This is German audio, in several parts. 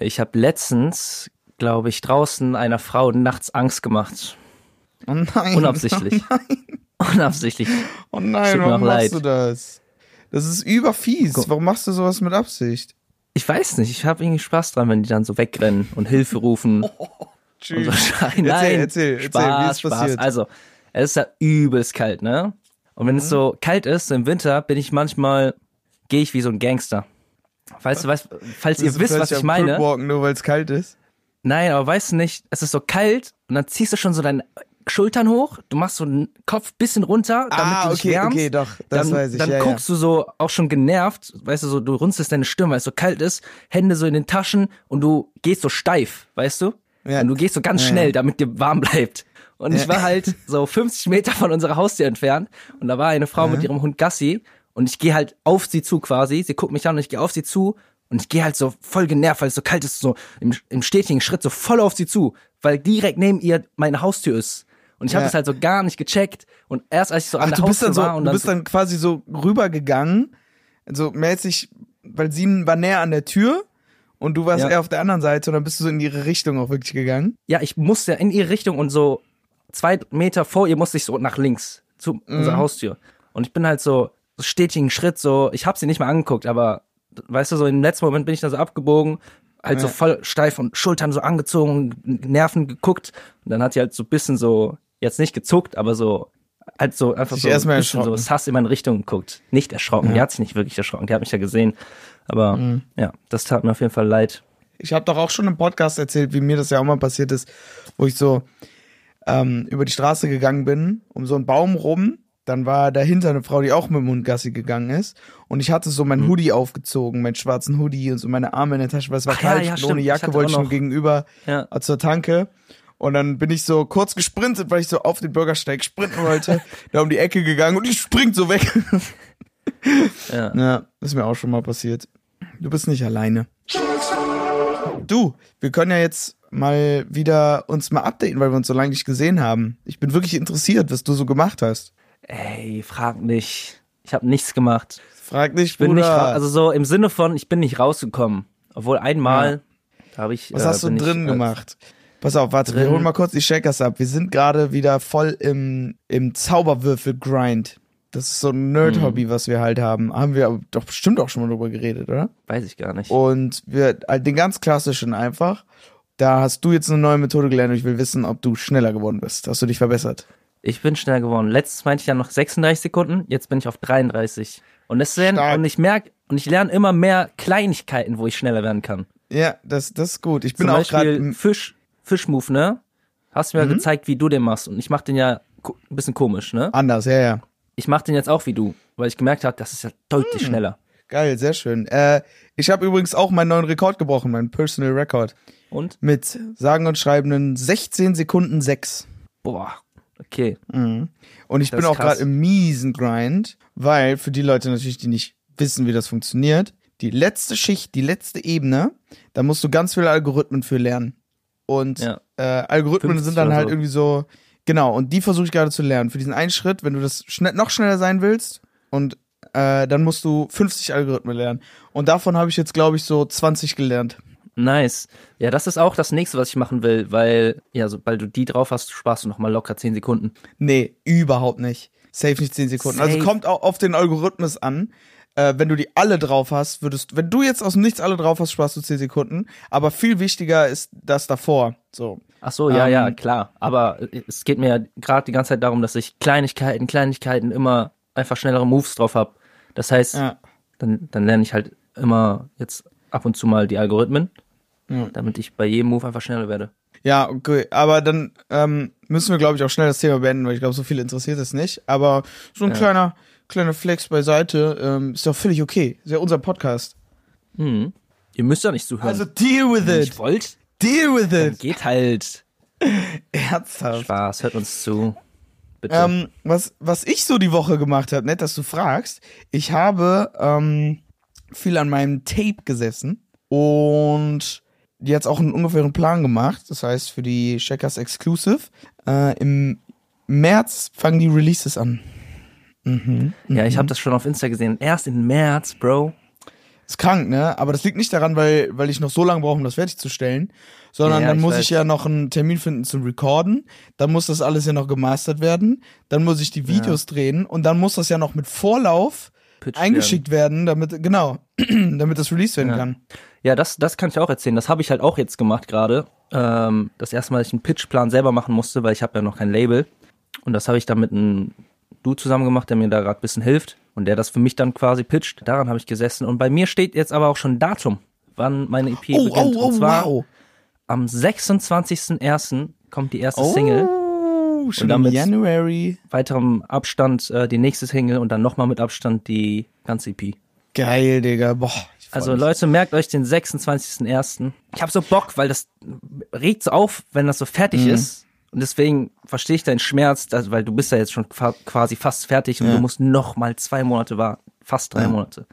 Ich habe letztens, glaube ich, draußen einer Frau nachts Angst gemacht. Oh nein. Unabsichtlich. Oh nein, Unabsichtlich. oh nein warum machst leid. du das? Das ist überfies. Warum machst du sowas mit Absicht? Ich weiß nicht, ich habe irgendwie Spaß dran, wenn die dann so wegrennen und Hilfe rufen. Und so schreien. Nein, erzähl, erzähl, Spaß, wie ist Spaß. passiert? Also, es ist ja übelst kalt, ne? Und wenn es so kalt ist, so im Winter, bin ich manchmal, gehe ich wie so ein Gangster. Falls du weißt, falls ihr wisst, was ich meine. Cripwalken, nur weil es kalt ist? Nein, aber weißt du nicht, es ist so kalt und dann ziehst du schon so deine Schultern hoch, du machst so den Kopf bisschen runter, damit ah, du dich okay, wärmst. okay, doch, das dann, weiß ich. Dann ja, guckst du so auch schon genervt, weißt du, so du runzelst deine Stirn, weil es so kalt ist, Hände so in den Taschen und du gehst so steif, weißt du? Ja. Und du gehst so ganz Ja, schnell, ja. damit dir warm bleibt. Und ich Ja. war halt so 50 Meter von unserer Haustür entfernt und da war eine Frau mit ihrem Hund Gassi und ich gehe halt auf sie zu quasi. Sie guckt mich an und ich gehe auf sie zu und ich gehe halt so voll genervt, weil es so kalt ist, so im, im stetigen Schritt so voll auf sie zu, weil direkt neben ihr meine Haustür ist. Und ich habe Ja. das halt so gar nicht gecheckt und erst als ich so an Ach, der du bist Haustür dann so, war und du dann bist dann quasi so rübergegangen, so mäßig, weil sie war näher an der Tür und du warst Ja. eher auf der anderen Seite und dann bist du so in ihre Richtung auch wirklich gegangen. ja, ich musste in ihre Richtung und so zwei Meter vor ihr musste ich so nach links zu Mhm. unserer Haustür. Und ich bin halt so stetigen Schritt, so, ich habe sie nicht mal angeguckt, aber weißt du, so im letzten Moment bin ich dann so abgebogen, halt so Ja. voll steif und Schultern so angezogen, Nerven geguckt. Und dann hat sie halt so ein bisschen so, jetzt nicht gezuckt, aber so, halt so einfach so ein bisschen so sass in meine Richtung geguckt. Nicht erschrocken, die hat sich nicht wirklich erschrocken, die hat mich ja gesehen. Aber Mhm. ja, das tat mir auf jeden Fall leid. Ich habe doch auch schon im Podcast erzählt, wie mir das ja auch mal passiert ist, wo ich so ähm, über die Straße gegangen bin, um so einen Baum rum. Dann war dahinter eine Frau, die auch mit dem Hund Gassi gegangen ist. Und ich hatte so Mhm. mein Hoodie aufgezogen, meinen schwarzen Hoodie und so meine Arme in der Tasche, weil es war Ach ja, kalt. ja, stimmt. ohne Ich Jacke hatte wollte ich schon gegenüber Ja. äh, zur Tanke. Und dann bin ich so kurz gesprintet, weil ich so auf den Bürgersteig sprinten wollte, da um die Ecke gegangen und die springt so weg. Ja. Ja, das ist mir auch schon mal passiert. Du bist nicht alleine. Du, wir können ja jetzt mal wieder uns mal updaten, weil wir uns so lange nicht gesehen haben. Ich bin wirklich interessiert, was du so gemacht hast. Ey, frag nicht. Ich habe nichts gemacht. Frag nicht, Ich bin Bruder. nicht also so im Sinne von, ich bin nicht rausgekommen. Obwohl einmal da habe ich. was äh, hast du drin ich, gemacht? Pass auf, warte, wir drin- holen mal kurz die Shakers ab. Wir sind gerade wieder voll im, im Zauberwürfel-Grind. Das ist so ein Nerd-Hobby, was wir halt haben. Haben wir aber doch bestimmt auch schon mal drüber geredet, oder? Weiß ich gar nicht. Und wir, halt den ganz klassischen einfach. Da hast du jetzt eine neue Methode gelernt und ich will wissen, ob du schneller geworden bist. Hast du dich verbessert? Ich bin schnell geworden. Letztes meinte ich ja noch 36 Sekunden, jetzt bin ich auf 33. Und Stark. und ich merke, und ich lerne immer mehr Kleinigkeiten, wo ich schneller werden kann. Ja, das, das ist gut. Ich bin Zum auch gerade. Fisch, Fischmove, ne? Hast mir Mhm. ja gezeigt, wie du den machst. Und ich mach den ja ein bisschen komisch, ne? Anders, ja, ja. Ich mach den jetzt auch wie du, weil ich gemerkt habe, das ist ja deutlich Mhm. schneller. Geil, sehr schön. Äh, ich habe übrigens auch meinen neuen Rekord gebrochen, meinen Personal Record. Und? Mit sagen und schreibenden 16 Sekunden 6. Boah, okay. Und ich Das bin auch gerade im miesen Grind, weil für die Leute natürlich, die nicht wissen, wie das funktioniert, die letzte Schicht, die letzte Ebene, da musst du ganz viele Algorithmen für lernen. Und Ja. äh, Algorithmen 50 sind dann halt so. irgendwie so, genau, und die versuche ich gerade zu lernen. Für diesen einen Schritt, wenn du das schnell, noch schneller sein willst, und äh, dann musst du 50 Algorithmen lernen. Und davon habe ich jetzt, glaube ich, so 20 gelernt. Nice. Ja, das ist auch das nächste, was ich machen will, weil, ja, sobald du die drauf hast, sparst du nochmal locker 10 Sekunden. Nee, überhaupt nicht. Safe nicht 10 Sekunden. Also Safe. kommt auch auf den Algorithmus an. Äh, wenn du die alle drauf hast, würdest, wenn du jetzt aus dem Nichts alle drauf hast, sparst du 10 Sekunden. Aber viel wichtiger ist das davor. So. Ach so, ja, Ähm, ja, klar. Aber es geht mir ja gerade die ganze Zeit darum, dass ich Kleinigkeiten, Kleinigkeiten immer einfach schnellere Moves drauf hab. Das heißt, Ja. dann, dann lerne ich halt immer jetzt ab und zu mal die Algorithmen, Ja. damit ich bei jedem Move einfach schneller werde. Ja, okay. Aber dann ähm, müssen wir, glaube ich, auch schnell das Thema beenden, weil ich glaube, so viel interessiert es nicht. Aber so ein Ja. kleiner, kleiner Flex beiseite ähm, ist doch völlig okay. Ist ja unser Podcast. Mhm. Ihr müsst ja nicht zuhören. Also deal with Wenn it. nicht wollt, Deal with it. geht halt. Ernsthaft. Spaß, hört uns zu. Bitte. Ähm, was, was ich so die Woche gemacht habe, nett, dass du fragst. Ich habe ähm, viel an meinem Tape gesessen und die hat auch einen ungefähren Plan gemacht. Das heißt, für die Checkers Exclusive. Äh, Im März fangen die Releases an. Mhm. ja, ich habe das schon auf Insta gesehen. Erst im März, Bro. Ist krank, ne? Aber das liegt nicht daran, weil, weil ich noch so lange brauche, um das fertigzustellen, sondern Ja, dann ich muss weiß. ich ja noch einen Termin finden zum Recorden, dann muss das alles ja noch gemastert werden, dann muss ich die Videos drehen und dann muss das ja noch mit Vorlauf Pitched eingeschickt werden, damit, genau, damit das released werden Ja. kann. Ja, das, das kann ich auch erzählen. Das habe ich halt auch jetzt gemacht gerade. Ähm, das erste Mal, dass ich einen Pitchplan selber machen musste, weil ich habe ja noch kein Label. Und das habe ich dann mit einem Du zusammen gemacht, der mir da gerade ein bisschen hilft und der das für mich dann quasi pitcht. Daran habe ich gesessen. Und bei mir steht jetzt aber auch schon ein Datum, wann meine EP Oh, beginnt. oh, oh, und zwar wow. am 26.01. kommt die erste Single. Oh, schon im damit- January. Weiterem Abstand äh, die nächste Single und dann nochmal mit Abstand die ganze EP. Geil, Digga. Boah. Also. Leute, merkt euch den 26.01. Ich habe so Bock, weil das regt so auf, wenn das so fertig Mhm. ist. Und deswegen verstehe ich deinen Schmerz, weil du bist ja jetzt schon quasi fast fertig und Ja. du musst noch mal zwei Monate warten. Fast drei Ja. Monate.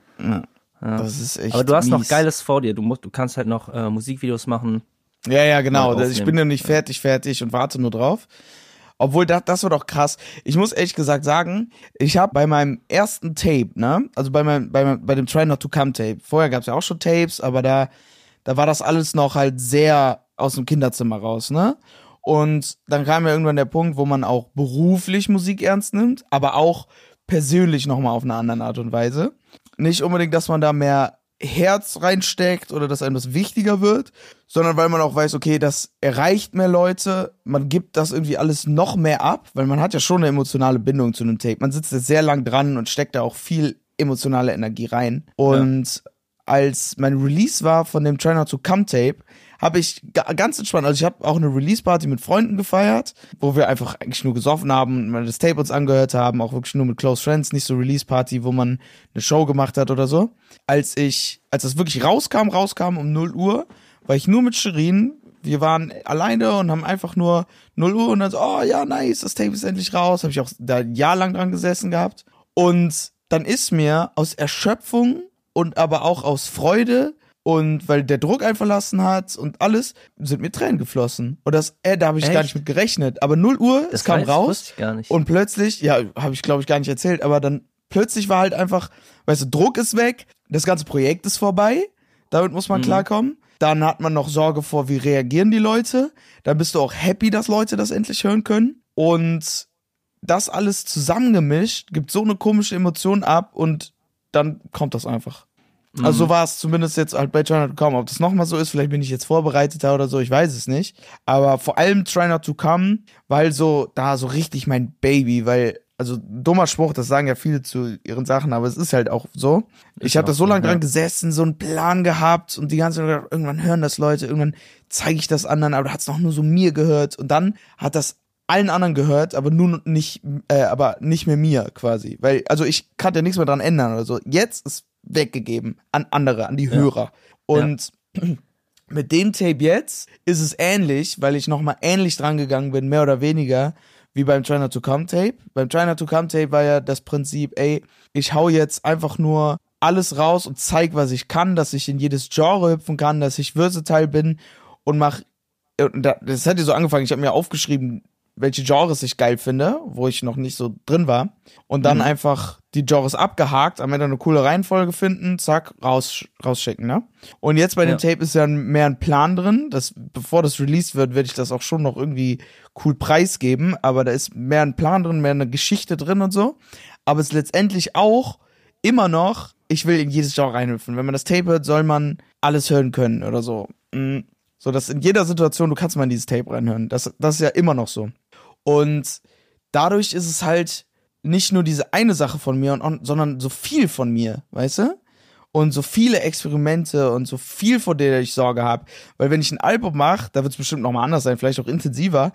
Das ist echt Aber du hast noch mies. Geiles vor dir. Du musst, du kannst halt noch äh, Musikvideos machen. Ja, ja, genau. Das- Ich bin ja nicht fertig, fertig und warte nur drauf. Obwohl, das, das wird doch krass. Ich muss ehrlich gesagt sagen, ich habe bei meinem ersten Tape, ne, also bei meinem, bei, meinem, bei dem Try Not to Come Tape, vorher gab es ja auch schon Tapes, aber da, da war das alles noch halt sehr aus dem Kinderzimmer raus, ne? Und dann kam ja irgendwann der Punkt, wo man auch beruflich Musik ernst nimmt, aber auch persönlich nochmal auf eine andere Art und Weise. Nicht unbedingt, dass man da mehr Herz reinsteckt oder dass einem das wichtiger wird, sondern weil man auch weiß, okay, das erreicht mehr Leute, man gibt das irgendwie alles noch mehr ab, weil man hat ja schon eine emotionale Bindung zu einem Tape. Man sitzt da sehr lang dran und steckt da auch viel emotionale Energie rein. Und als mein Release war von dem Try Not to Come Tape, habe ich ga- ganz entspannt, also ich habe auch eine Release-Party mit Freunden gefeiert, wo wir einfach eigentlich nur gesoffen haben das Tape uns angehört haben, auch wirklich nur mit Close Friends, nicht so Release-Party, wo man eine Show gemacht hat oder so. Als ich, als das wirklich rauskam, rauskam um 0 Uhr, war ich nur mit Shirin, wir waren alleine und haben einfach nur 0 Uhr und dann so, oh ja, nice, das Tape ist endlich raus, habe ich auch da ein Jahr lang dran gesessen gehabt. Und dann ist mir aus Erschöpfung und aber auch aus Freude und weil der Druck einen verlassen hat und alles, sind mir Tränen geflossen. Und das, äh, da habe ich gar Echt? nicht mit gerechnet. Aber 0 Uhr, es kam weiß- raus Wusste ich gar nicht. und plötzlich, ja, habe ich glaube ich gar nicht erzählt, aber dann plötzlich war halt einfach, weißt du, Druck ist weg, das ganze Projekt ist vorbei, damit muss man klarkommen. Dann hat man noch Sorge vor, wie reagieren die Leute. Dann bist du auch happy, dass Leute das endlich hören können. Und das alles zusammengemischt gibt so eine komische Emotion ab und dann kommt das einfach. Also so war es zumindest jetzt halt bei Try Not to Come. Ob das nochmal so ist, vielleicht bin ich jetzt vorbereiteter oder so, ich weiß es nicht. Aber vor allem Try Not to Come, weil so, da so richtig mein Baby, weil, also dummer Spruch, das sagen ja viele zu ihren Sachen, aber es ist halt auch so. ich habe auch da so lange dran gesessen, so einen Plan gehabt und die ganze Zeit gedacht, irgendwann hören das Leute, irgendwann zeige ich das anderen, aber da hat's noch nur so mir gehört und dann hat das allen anderen gehört, aber nun nicht, äh, aber nicht mehr mir quasi. Weil, also ich kann ja nichts mehr dran ändern oder so. Jetzt ist weggegeben an andere, an die Hörer. Und mit dem Tape jetzt ist es ähnlich, weil ich nochmal ähnlich dran gegangen bin, mehr oder weniger, wie beim Not to Come Tape. Beim Not to Come Tape war ja das Prinzip, ey, ich hau jetzt einfach nur alles raus und zeig, was ich kann, dass ich in jedes Genre hüpfen kann, dass ich versatile bin und mach das hat ja so angefangen, ich habe mir aufgeschrieben, welche Genres ich geil finde, wo ich noch nicht so drin war. Und dann einfach die Genres abgehakt, am Ende eine coole Reihenfolge finden, zack, raus, rausschicken, ne? Und jetzt bei dem Ja. Tape ist ja mehr ein Plan drin. Das, bevor das released wird, werde ich das auch schon noch irgendwie cool preisgeben. Aber da ist mehr ein Plan drin, mehr eine Geschichte drin und so. Aber es ist letztendlich auch immer noch, ich will in jedes Genre reinhüpfen. Wenn man das Tape hört, soll man alles hören können oder so. Mm. So, dass in jeder Situation, du kannst mal in dieses Tape reinhören. Das, das ist ja immer noch so. Und dadurch ist es halt nicht nur diese eine Sache von mir, und, sondern so viel von mir, weißt du? Und so viele Experimente und so viel, vor der ich Sorge habe. Weil wenn ich ein Album mache, da wird es bestimmt nochmal anders sein, vielleicht auch intensiver.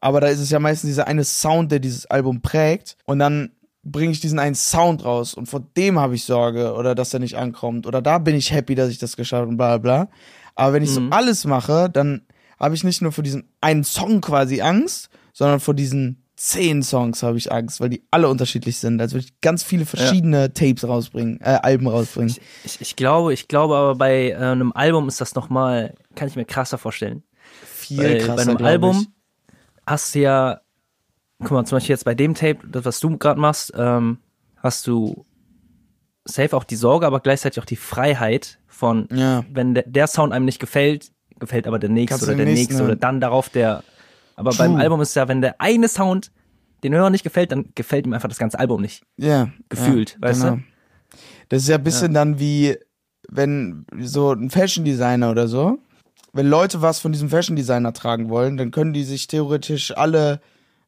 Aber da ist es ja meistens dieser eine Sound, der dieses Album prägt. Und dann bringe ich diesen einen Sound raus und vor dem habe ich Sorge oder dass er nicht ankommt. Oder da bin ich happy, dass ich das geschafft habe und bla bla bla. Aber wenn ich so alles mache, dann habe ich nicht nur für diesen einen Song quasi Angst, sondern vor diesen zehn Songs habe ich Angst, weil die alle unterschiedlich sind. Also würde ich ganz viele verschiedene Tapes rausbringen, äh, Alben rausbringen. Ich, ich glaube, ich glaube aber bei äh, einem Album ist das nochmal, kann ich mir krasser vorstellen. Viel Weil krasser, bei einem Album ich. hast du ja, guck mal, zum Beispiel jetzt bei dem Tape, das was du gerade machst, ähm, hast du safe auch die Sorge, aber gleichzeitig auch die Freiheit von, Ja. wenn der, der Sound einem nicht gefällt, gefällt aber der nächste Kannst oder der nächste oder dann darauf der. Aber beim True. Album ist ja, wenn der eine Sound den Hörer nicht gefällt, dann gefällt ihm einfach das ganze Album nicht. Ja. Gefühlt, ja, weißt du? genau. Das ist ja ein bisschen dann wie, wenn so ein Fashion Designer oder so, wenn Leute was von diesem Fashion Designer tragen wollen, dann können die sich theoretisch alle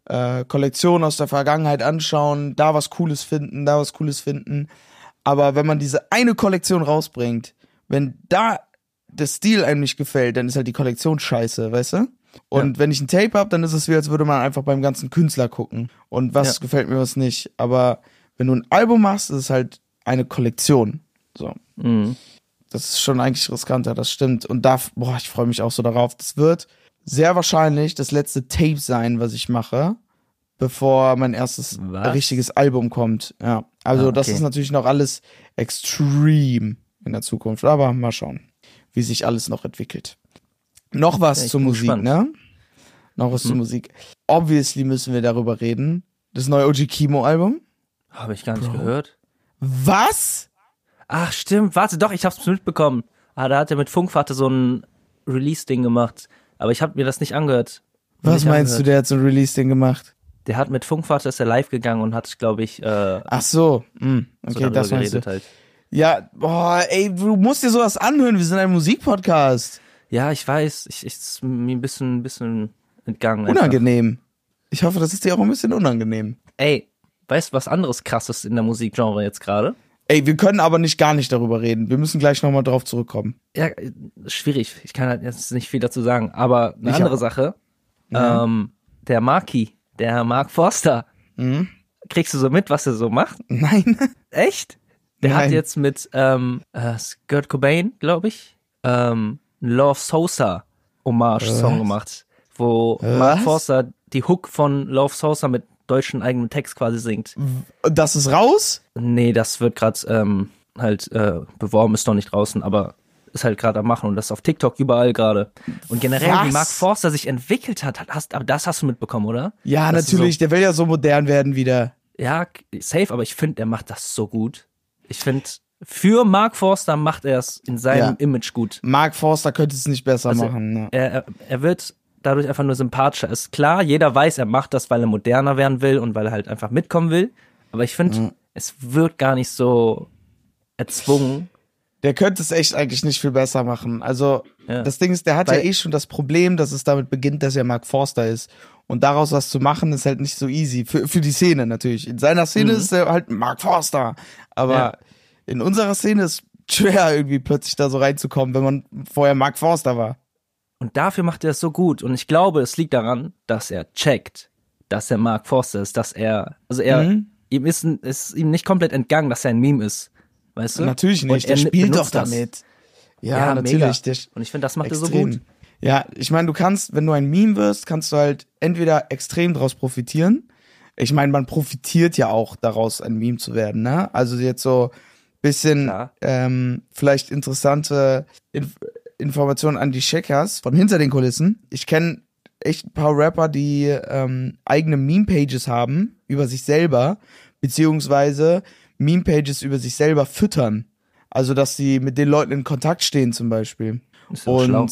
äh, Kollektionen aus der Vergangenheit anschauen, da was Cooles finden, da was Cooles finden. Aber wenn man diese eine Kollektion rausbringt, wenn da der Stil einem nicht gefällt, dann ist halt die Kollektion scheiße, weißt du? Und wenn ich ein Tape hab, dann ist es wie, als würde man einfach beim ganzen Künstler gucken. Und was Ja. gefällt mir, was nicht. Aber wenn du ein Album machst, ist es halt eine Kollektion. So. Mhm. Das ist schon eigentlich riskanter, das stimmt. Und da, boah, ich freue mich auch so darauf. Das wird sehr wahrscheinlich das letzte Tape sein, was ich mache, bevor mein erstes Was? richtiges Album kommt. Ja. Also Ah, das okay. ist natürlich noch alles extrem in der Zukunft. Aber mal schauen, wie sich alles noch entwickelt. Noch was Ja, zur Musik, gespannt. ne? Noch was zur Musik. Obviously müssen wir darüber reden. Das neue OG Kimo Album. Habe ich gar nicht gehört. Was? Ach, stimmt. Warte, doch, ich hab's mitbekommen. Ah, da hat er mit Funkvater so ein Release-Ding gemacht. Aber ich habe mir das nicht angehört. Was Nicht meinst du, angehört. der hat so ein Release-Ding gemacht? Der hat mit Funkvater ist er live gegangen und hat, glaube ich, äh, Ach so, hm, so okay, darüber das meinst du. geredet halt. Ja, boah, ey, du musst dir sowas anhören, wir sind ein Musikpodcast. Ja, ich weiß. Ich, ich ist mir ein bisschen, ein bisschen entgangen. einfach. Unangenehm. Ich hoffe, das ist dir auch ein bisschen unangenehm. Ey, weißt du, was anderes krasses in der Musikgenre jetzt gerade? Ey, wir können aber nicht gar nicht darüber reden. Wir müssen gleich nochmal drauf zurückkommen. Ja, schwierig. Ich kann halt jetzt nicht viel dazu sagen. Aber eine Ich andere auch. Sache. Ja. Ähm, der Marky, der Mark Forster. Mhm. Kriegst du so mit, was er so macht? Nein. Echt? Der Nein. hat jetzt mit ähm, äh, Kurt Cobain, glaube ich, ähm, Love Sosa Hommage-Song gemacht, wo Mark Was? Forster die Hook von Love Sosa mit deutschen eigenen Text quasi singt. Das ist raus? Nee, das wird gerade ähm, halt äh, beworben, ist noch nicht draußen, aber ist halt gerade am machen und das ist auf TikTok überall gerade. Und generell, wie Was? Mark Forster sich entwickelt hat, hast, aber das hast du mitbekommen, oder? Ja, Das ist natürlich. Der will ja so modern werden wieder. Ja, safe, aber ich finde, der macht das so gut. Ich finde, für Mark Forster macht er es in seinem Ja. Image gut. Mark Forster könnte es nicht besser Also, machen. Ne? Er, er, wird dadurch einfach nur sympathischer. Ist klar, jeder weiß, er macht das, weil er moderner werden will und weil er halt einfach mitkommen will. Aber ich finde, es wird gar nicht so erzwungen. Der könnte es echt eigentlich nicht viel besser machen. Also, Ja. das Ding ist, der hat Weil- ja eh schon das Problem, dass es damit beginnt, dass er Mark Forster ist. Und daraus was zu machen, ist halt nicht so easy. Für, für die Szene natürlich. In seiner Szene ist er halt Mark Forster. Aber Mhm. Ja. In unserer Szene ist schwer, irgendwie plötzlich da so reinzukommen, wenn man vorher Mark Forster war. Und dafür macht er es so gut. Und ich glaube, es liegt daran, dass er checkt, dass er Mark Forster ist, dass er, also er, Mhm. ihm ist, ist ihm nicht komplett entgangen, dass er ein Meme ist. Weißt du? Natürlich Und nicht. Der er spielt doch damit. Ja, Ja, natürlich. mega. Der, Und ich finde, das macht er so extrem. gut. Ja, ich meine, du kannst, wenn du ein Meme wirst, kannst du halt entweder extrem draus profitieren. Ich meine, man profitiert ja auch daraus, ein Meme zu werden, ne? Also jetzt so bisschen ähm, vielleicht interessante Inf Informationen an die Checkers von hinter den Kulissen. Ich kenne echt ein paar Rapper, die ähm, eigene Meme-Pages haben über sich selber, beziehungsweise Meme-Pages über sich selber füttern. Also, dass sie mit den Leuten in Kontakt stehen zum Beispiel. Ist Und schlau.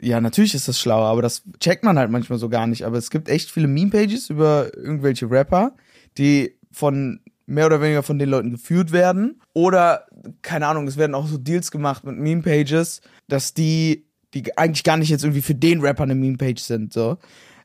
ja, natürlich ist das schlauer, aber das checkt man halt manchmal so gar nicht. Aber es gibt echt viele Meme-Pages über irgendwelche Rapper, die von mehr oder weniger von den Leuten geführt werden. Oder, keine Ahnung, es werden auch so Deals gemacht mit Meme-Pages, dass die, die eigentlich gar nicht jetzt irgendwie für den Rapper eine Meme-Page sind. So.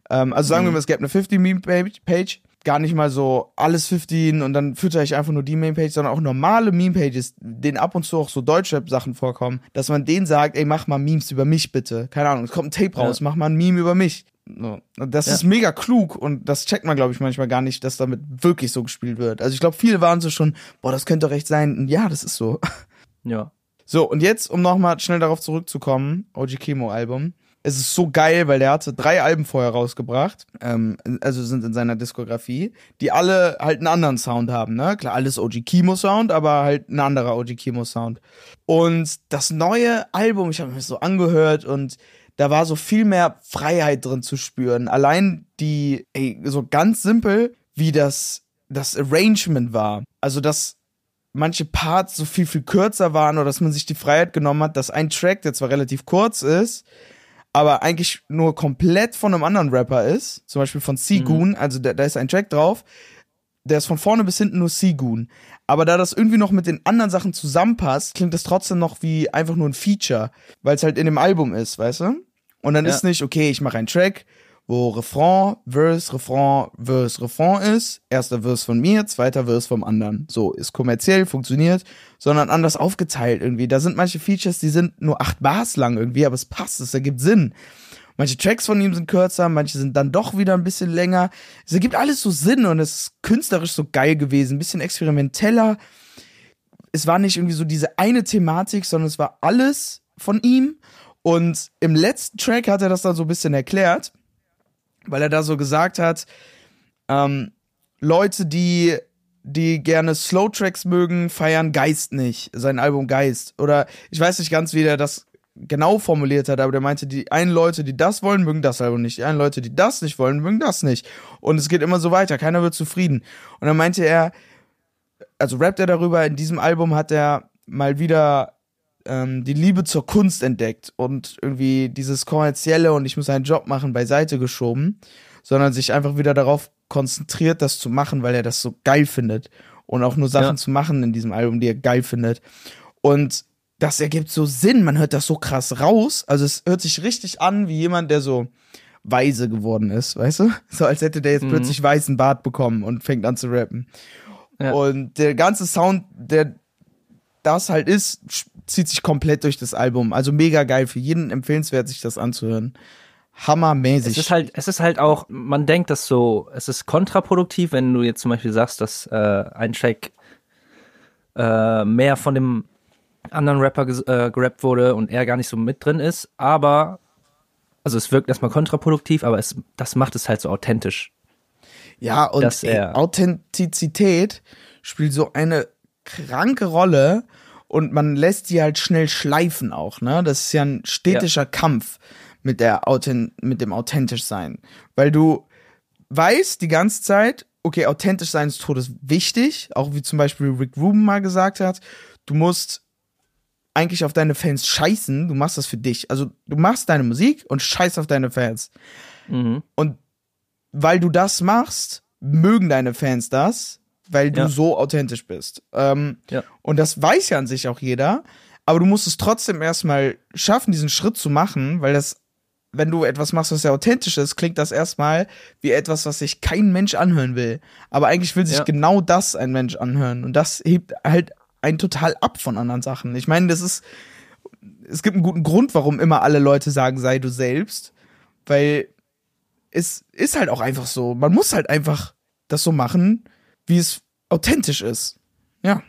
Ähm, also sagen wir mal, es gäbe eine 50-Meme-Page, gar nicht mal so alles 15 und dann fütter ich einfach nur die Meme-Page, sondern auch normale Meme-Pages, denen ab und zu auch so Deutschrap-Sachen vorkommen, dass man denen sagt, ey, mach mal Memes über mich bitte. Keine Ahnung, es kommt ein Tape raus, mach mal ein Meme über mich. So. Das Ja. ist mega klug und das checkt man, glaube ich, manchmal gar nicht, dass damit wirklich so gespielt wird. Also ich glaube, viele waren so schon, boah, das könnte doch recht sein. Und ja, das ist so. Ja. So, und jetzt, um nochmal schnell darauf zurückzukommen, OG Kimo Album. Es ist so geil, weil der hatte drei Alben vorher rausgebracht, ähm, also sind in seiner Diskografie, die alle halt einen anderen Sound haben, ne? Klar, alles OG Kimo Sound, aber halt ein anderer OG Kimo Sound. Und das neue Album, ich habe mir das so angehört und da war so viel mehr Freiheit drin zu spüren. Allein die, ey, so ganz simpel, wie das, das Arrangement war. Also das manche Parts so viel, viel kürzer waren oder dass man sich die Freiheit genommen hat, dass ein Track, der zwar relativ kurz ist, aber eigentlich nur komplett von einem anderen Rapper ist, zum Beispiel von Seagoon, mhm. also da, da ist ein Track drauf, der ist von vorne bis hinten nur Seagoon. Aber da das irgendwie noch mit den anderen Sachen zusammenpasst, klingt das trotzdem noch wie einfach nur ein Feature, weil es halt in dem Album ist, weißt du? Und dann ja. ist nicht, okay, ich mache einen Track, wo Refrain, Verse, Refrain, Verse, Refrain ist. Erster Verse von mir, zweiter Verse vom anderen. So, ist kommerziell, funktioniert, sondern anders aufgeteilt irgendwie. Da sind manche Features, die sind nur acht Bars lang irgendwie, aber es passt, es ergibt Sinn. Manche Tracks von ihm sind kürzer, manche sind dann doch wieder ein bisschen länger. Es ergibt alles so Sinn und es ist künstlerisch so geil gewesen, ein bisschen experimenteller. Es war nicht irgendwie so diese eine Thematik, sondern es war alles von ihm. Und im letzten Track hat er das dann so ein bisschen erklärt weil er da so gesagt hat, ähm, Leute, die die gerne Slow Tracks mögen, feiern Geist nicht, sein Album Geist. Oder ich weiß nicht ganz, wie der das genau formuliert hat, aber der meinte, die einen Leute, die das wollen, mögen das Album nicht. Die einen Leute, die das nicht wollen, mögen das nicht. Und es geht immer so weiter, keiner wird zufrieden. Und dann meinte er, also rappt er darüber, in diesem Album hat er mal wieder ähm, die Liebe zur Kunst entdeckt und irgendwie dieses kommerzielle und ich muss einen Job machen beiseite geschoben, sondern sich einfach wieder darauf konzentriert, das zu machen, weil er das so geil findet und auch nur Sachen ja. zu machen in diesem Album, die er geil findet. Und das ergibt so Sinn, man hört das so krass raus, also es hört sich richtig an wie jemand, der so weise geworden ist, weißt du? So als hätte der jetzt mhm. plötzlich weißen Bart bekommen und fängt an zu rappen. Ja. Und der ganze Sound, der das halt ist, zieht sich komplett durch das Album. Also mega geil. Für jeden empfehlenswert, sich das anzuhören. Hammermäßig. Es ist halt, es ist halt auch, man denkt das so, es ist kontraproduktiv, wenn du jetzt zum Beispiel sagst, dass äh, ein Track äh, mehr von dem anderen Rapper äh, gerappt wurde und er gar nicht so mit drin ist, aber also es wirkt erstmal kontraproduktiv, aber es, das macht es halt so authentisch. Ja, und Authentizität spielt so eine kranke Rolle und man lässt sie halt schnell schleifen auch, ne? Das ist ja ein stetischer ja. Kampf mit der Authent mit dem authentisch sein, weil du weißt die ganze Zeit, okay, authentisch sein ist todes wichtig, auch wie zum Beispiel Rick Rubin mal gesagt hat, du musst eigentlich auf deine Fans scheißen, du machst das für dich. Also du machst deine Musik und scheißt auf deine Fans. Mhm. Und weil du das machst, mögen deine Fans das weil du ja. so authentisch bist. Ähm, ja. Und das weiß ja an sich auch jeder. Aber du musst es trotzdem erstmal schaffen, diesen Schritt zu machen, weil das, wenn du etwas machst, was sehr authentisch ist, klingt das erstmal wie etwas, was sich kein Mensch anhören will. Aber eigentlich will sich ja. genau das ein Mensch anhören. Und das hebt halt einen total ab von anderen Sachen. Ich meine, das ist, es gibt einen guten Grund, warum immer alle Leute sagen, sei du selbst. Weil es ist halt auch einfach so. Man muss halt einfach das so machen, wie es authentisch ist. Ja.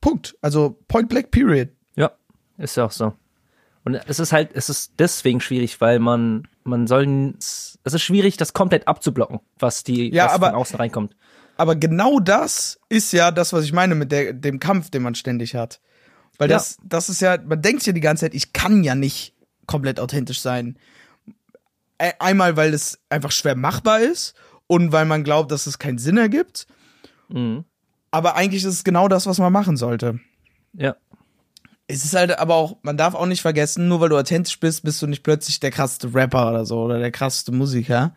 Punkt. Also Point Black Period. Ja, ist ja auch so. Und es ist halt, es ist deswegen schwierig, weil man, man soll, es ist schwierig, das komplett abzublocken, was die, ja, was aber, von außen reinkommt. Aber genau das ist ja das, was ich meine mit der, dem Kampf, den man ständig hat. Weil ja. das, das ist ja, man denkt ja die ganze Zeit, ich kann ja nicht komplett authentisch sein. Einmal, weil es einfach schwer machbar ist und weil man glaubt, dass es keinen Sinn ergibt. Mhm. Aber eigentlich ist es genau das, was man machen sollte. Ja. Es ist halt aber auch, man darf auch nicht vergessen, nur weil du authentisch bist, bist du nicht plötzlich der krasseste Rapper oder so oder der krasseste Musiker.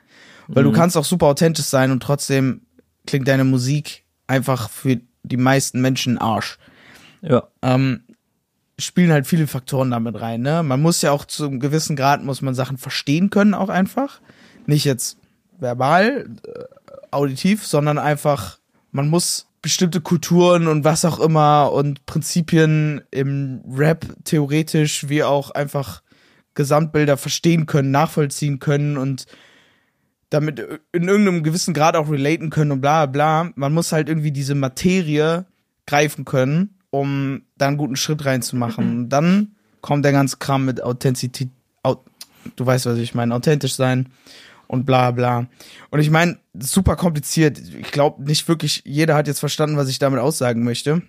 Weil mhm. du kannst auch super authentisch sein und trotzdem klingt deine Musik einfach für die meisten Menschen Arsch. Ja. Ähm, spielen halt viele Faktoren damit rein, ne? Man muss ja auch zu einem gewissen Grad muss man Sachen verstehen können, auch einfach. Nicht jetzt verbal, äh, auditiv, sondern einfach man muss bestimmte Kulturen und was auch immer und Prinzipien im Rap theoretisch wie auch einfach Gesamtbilder verstehen können, nachvollziehen können und damit in irgendeinem gewissen Grad auch relaten können und bla bla. Man muss halt irgendwie diese Materie greifen können, um da einen guten Schritt reinzumachen. Und dann kommt der ganze Kram mit Authentizität, du weißt, was ich meine, authentisch sein und bla bla. Und ich meine, super kompliziert. Ich glaube nicht wirklich, jeder hat jetzt verstanden, was ich damit aussagen möchte.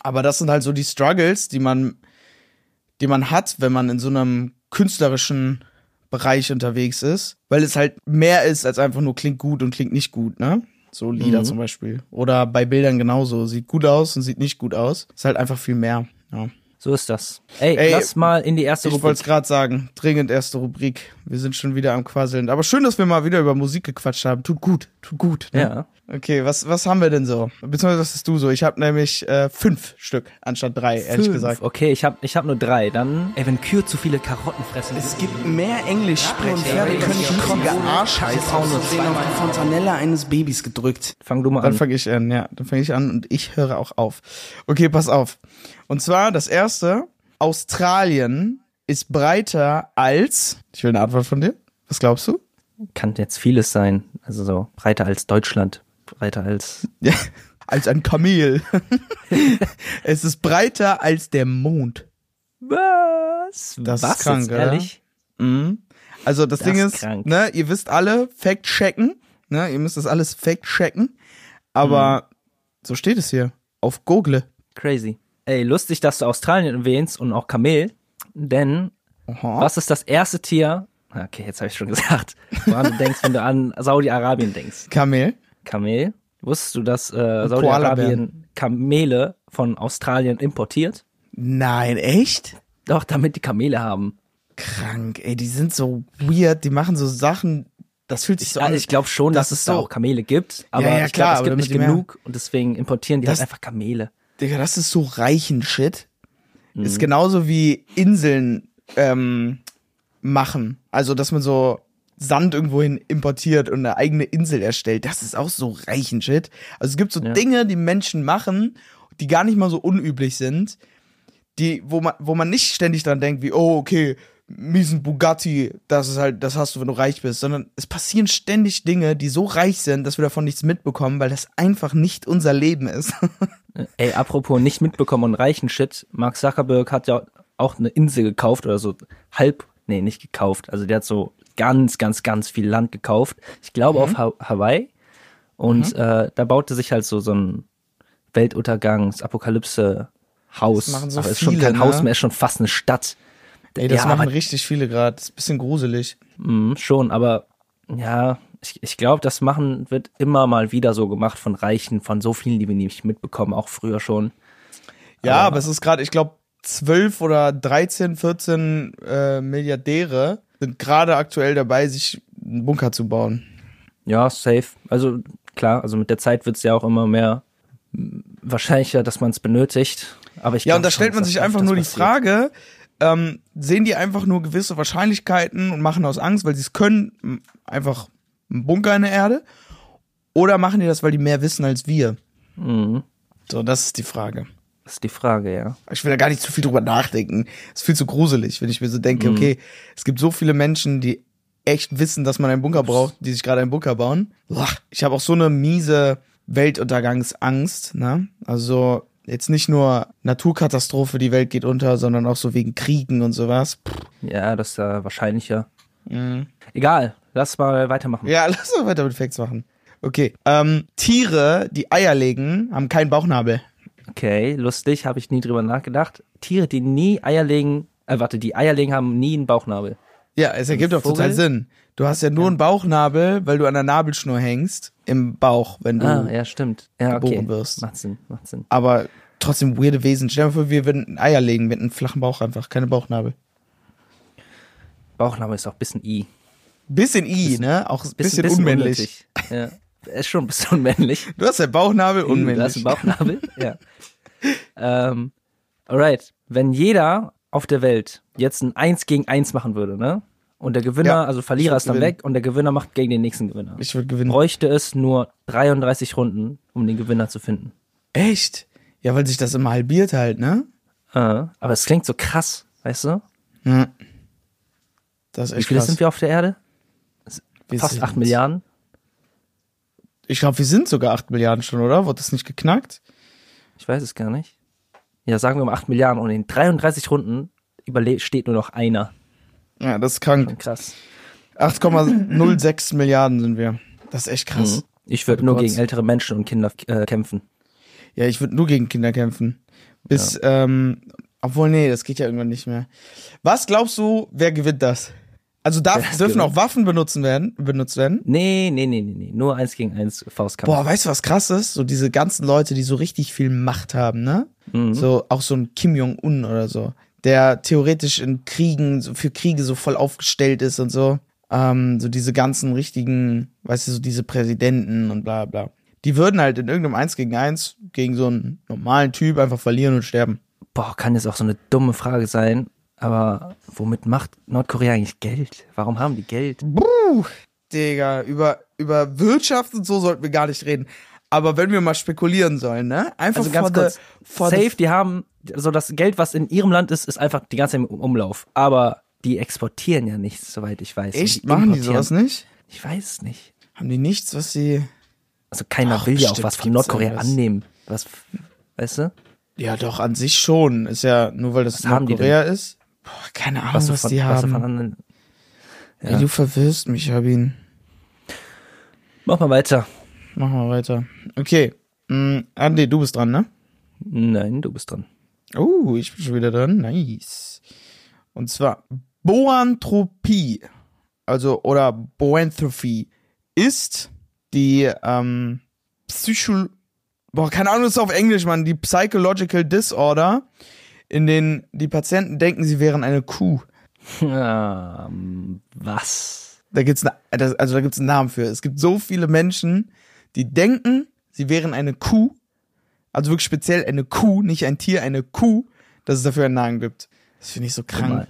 Aber das sind halt so die Struggles, die man, die man hat, wenn man in so einem künstlerischen Bereich unterwegs ist, weil es halt mehr ist als einfach nur klingt gut und klingt nicht gut, ne? So Lieder Mhm. zum Beispiel. Oder bei Bildern genauso. Sieht gut aus und sieht nicht gut aus. Ist halt einfach viel mehr. Ja. So ist das. Ey, Ey, lass mal in die erste Ich wollte Rubrik. es gerade sagen. Dringend erste Rubrik. Wir sind schon wieder am Quasseln. Aber schön, dass wir mal wieder über Musik gequatscht haben. Tut gut. Tut gut. Ne? Ja. Okay, was, was haben wir denn so? Beziehungsweise was hast du so? Ich habe nämlich äh, fünf Stück anstatt drei, ehrlich Fünf. gesagt. Okay, ich hab, ich hab nur drei. Dann, ey, wenn Kühe zu viele Karotten fressen. Es gibt mehr Englischsprecher und Pferde können schießige kotzen. Arschheiß Scheiß aus Versehen auf die Fontanelle eines Babys gedrückt. Fang du mal Dann an. fange ich an, ja. Dann fange ich an und ich höre auch auf. Okay, pass auf. Und zwar das erste. Australien ist breiter als. Ich will eine Antwort von dir. Was glaubst du? Kann jetzt vieles sein. Also so breiter als Deutschland. Breiter als. Ja, als ein Kamel. es ist breiter als der Mond. Was? Das ist Was krank, jetzt, oder? ehrlich? Mhm. Also das, Das Ding ist ist, krank. ne, ihr wisst alle, Fact checken, ne, ihr müsst das alles Fact checken, aber Mhm. so steht es hier auf Google. Crazy. Ey, lustig, dass du Australien erwähnst und auch Kamel. Denn Aha. was ist das erste Tier? Okay, jetzt habe ich schon gesagt. Woran du denkst, wenn du an Saudi-Arabien denkst. Kamel? Kamel. Wusstest du, dass äh. Saudi-Arabien Kamele von Australien importiert? Nein, echt? Doch, damit die Kamele haben. Krank, ey, die sind so weird, die machen so Sachen, das fühlt sich so Ja, an. ich glaube schon, das dass es ist da so- auch Kamele gibt, aber Ja, ja, ich klar, glaube, es gibt nicht die mehr- genug und deswegen importieren die Das- halt einfach Kamele. Digga, das ist so reichen Shit. Mhm. Ist genauso wie Inseln ähm, machen. Also, dass man so Sand irgendwohin importiert und eine eigene Insel erstellt. Das ist auch so reichen Shit. Also es gibt so Ja. Dinge, die Menschen machen, die gar nicht mal so unüblich sind, die, wo man, wo man nicht ständig dran denkt, wie, oh, okay, miesen Bugatti, das ist halt, das hast du, wenn du reich bist, sondern es passieren ständig Dinge, die so reich sind, dass wir davon nichts mitbekommen, weil das einfach nicht unser Leben ist. Ey, apropos nicht mitbekommen und reichen Shit, Mark Zuckerberg hat ja auch eine Insel gekauft oder so halb, nee, nicht gekauft. Also der hat so ganz, ganz, ganz viel Land gekauft. Ich glaube Mhm. auf ha Hawaii. Und äh, da baute sich halt so so ein Weltuntergangs-Apokalypse-Haus. Das machen so Aber ist schon kein ne? Haus mehr, ist schon fast eine Stadt. Ey, das ja, machen aber, richtig viele gerade. Ist ein bisschen gruselig. mh, schon, aber ja, ich, ich glaube, das machen wird immer mal wieder so gemacht von Reichen, von so vielen, die wir nicht mitbekommen, auch früher schon. Ja, aber, es ist gerade, ich glaube, 12 oder 13, 14 äh, Milliardäre sind gerade aktuell dabei, sich einen Bunker zu bauen. Ja, safe. Also klar, also mit der Zeit wird's ja auch immer mehr wahrscheinlicher, dass man es benötigt. Aber ich Ja, und da stellt man sich einfach nur die passiert. Frage, ähm, sehen die einfach nur gewisse Wahrscheinlichkeiten und machen aus Angst, weil sie es können, einfach einen Bunker in der Erde? Oder machen die das, weil die mehr wissen als wir? Mhm. So, das ist die Frage. Das ist die Frage, ja. Ich will da gar nicht zu viel drüber nachdenken. Es ist viel zu gruselig, wenn ich mir so denke, Mhm. okay, es gibt so viele Menschen, die echt wissen, dass man einen Bunker braucht, die sich gerade einen Bunker bauen. Ich habe auch so eine miese Weltuntergangsangst, ne? Also jetzt nicht nur Naturkatastrophe, die Welt geht unter, sondern auch so wegen Kriegen und sowas. Pff. Ja, das ist ja wahrscheinlicher. Egal, lass mal weitermachen. Ja, lass uns weiter mit Facts machen. Okay. Ähm, Tiere, die Eier legen, haben keinen Bauchnabel. Okay, lustig, habe ich nie drüber nachgedacht. Tiere, die nie Eier legen, äh, warte, die Eier legen, haben nie einen Bauchnabel. Ja, es ergibt doch total? Sinn. Du hast ja nur einen Bauchnabel, weil du an der Nabelschnur hängst im Bauch, wenn du. Ah, ja, stimmt. Ja, okay. geboren wirst. Macht Sinn, macht Sinn. Aber trotzdem weirde Wesen. Stell dir vor, wir würden Eier legen mit einem flachen Bauch einfach, keine Bauchnabel. Bauchnabel ist auch ein bisschen i. Bisschen i, ne? Auch ein bisschen, bisschen unmännlich. unnötig. Ja, ist schon ein bisschen unmännlich. Du hast ja Bauchnabel, Du hast unmännlich. einen Bauchnabel? ja. ähm, alright. Wenn jeder auf der Welt jetzt ein 1 gegen 1 machen würde, ne? Und der Gewinner, Ja, also Verlierer ist dann gewinnen. weg und der Gewinner macht gegen den nächsten Gewinner. Ich würde gewinnen. Bräuchte es nur 33 Runden, um den Gewinner zu finden. Echt? Ja, weil sich das immer halbiert halt, ne? Äh, aber es klingt so krass, weißt du? Ja. Das ist Wie echt viele krass. sind wir auf der Erde? Wir Fast sind- 8 Milliarden? Ich glaube, wir sind sogar 8 Milliarden schon, oder? Wurde das nicht geknackt? Ich weiß es gar nicht. Ja, sagen wir mal 8 Milliarden und in 33 Runden übersteht nur noch einer. Ja, das ist krank. Krass. 8,06 Milliarden sind wir. Das ist echt krass. Mhm. Ich würde nur gegen ältere Menschen und Kinder äh, kämpfen. Ja, ich würde nur gegen Kinder kämpfen. Bis, ähm, obwohl, nee, das geht ja irgendwann nicht mehr. Was glaubst du, wer gewinnt das? Also darf, Das dürfen gewinnt. auch Waffen benutzen werden, benutzt werden? Nee, nee, nee, nee, nee. Nur eins gegen eins Faustkampf. Boah, weißt du, was krass ist? So diese ganzen Leute, die so richtig viel Macht haben, ne? Mhm. So, auch so ein Kim Jong-un oder so, der theoretisch in Kriegen, für Kriege so voll aufgestellt ist und so. Ähm, so diese ganzen richtigen, weißt du, so diese Präsidenten und bla bla. Die würden halt in irgendeinem Eins gegen Eins gegen so einen normalen Typ einfach verlieren und sterben. Boah, kann jetzt auch so eine dumme Frage sein. Aber womit macht Nordkorea eigentlich Geld? Warum haben die Geld? Buh, Digga, über, über Wirtschaft und so sollten wir gar nicht reden. Aber wenn wir mal spekulieren sollen, ne? Einfach Also ganz kurz. the Safe, die haben, so das Geld, was in ihrem Land ist, ist einfach die ganze Zeit im Umlauf. Aber die exportieren ja nichts, soweit ich weiß. Echt? Die Machen die sowas nicht? Ich weiß es nicht. Haben die nichts, was sie. Also keiner Doch, will ja auch was von Nordkorea irgendwas. annehmen. Was, weißt du? Ja, doch, an sich schon. Ist ja nur weil das Was Nordkorea ist. Boah, keine Ahnung, Was, was, von, die was haben. anderen. Ey, du verwirrst mich, Habin. Mach mal weiter. Mach mal weiter. Okay. Mm, Andi, du bist dran, ne? Nein, du bist dran. Oh, ich bin schon wieder dran. Nice. Und zwar Boanthropie, also oder Boanthropy ist die ähm, Psycho Boah, keine Ahnung, das ist auf Englisch, Mann. Die Psychological Disorder, in denen die Patienten denken, sie wären eine Kuh. Ähm, was? Da gibt's ne, also da gibt's einen Namen für. Es gibt so viele Menschen, die denken, sie wären eine Kuh. Also wirklich speziell eine Kuh, nicht ein Tier, eine Kuh, dass es dafür einen Namen gibt. Das finde ich so krank.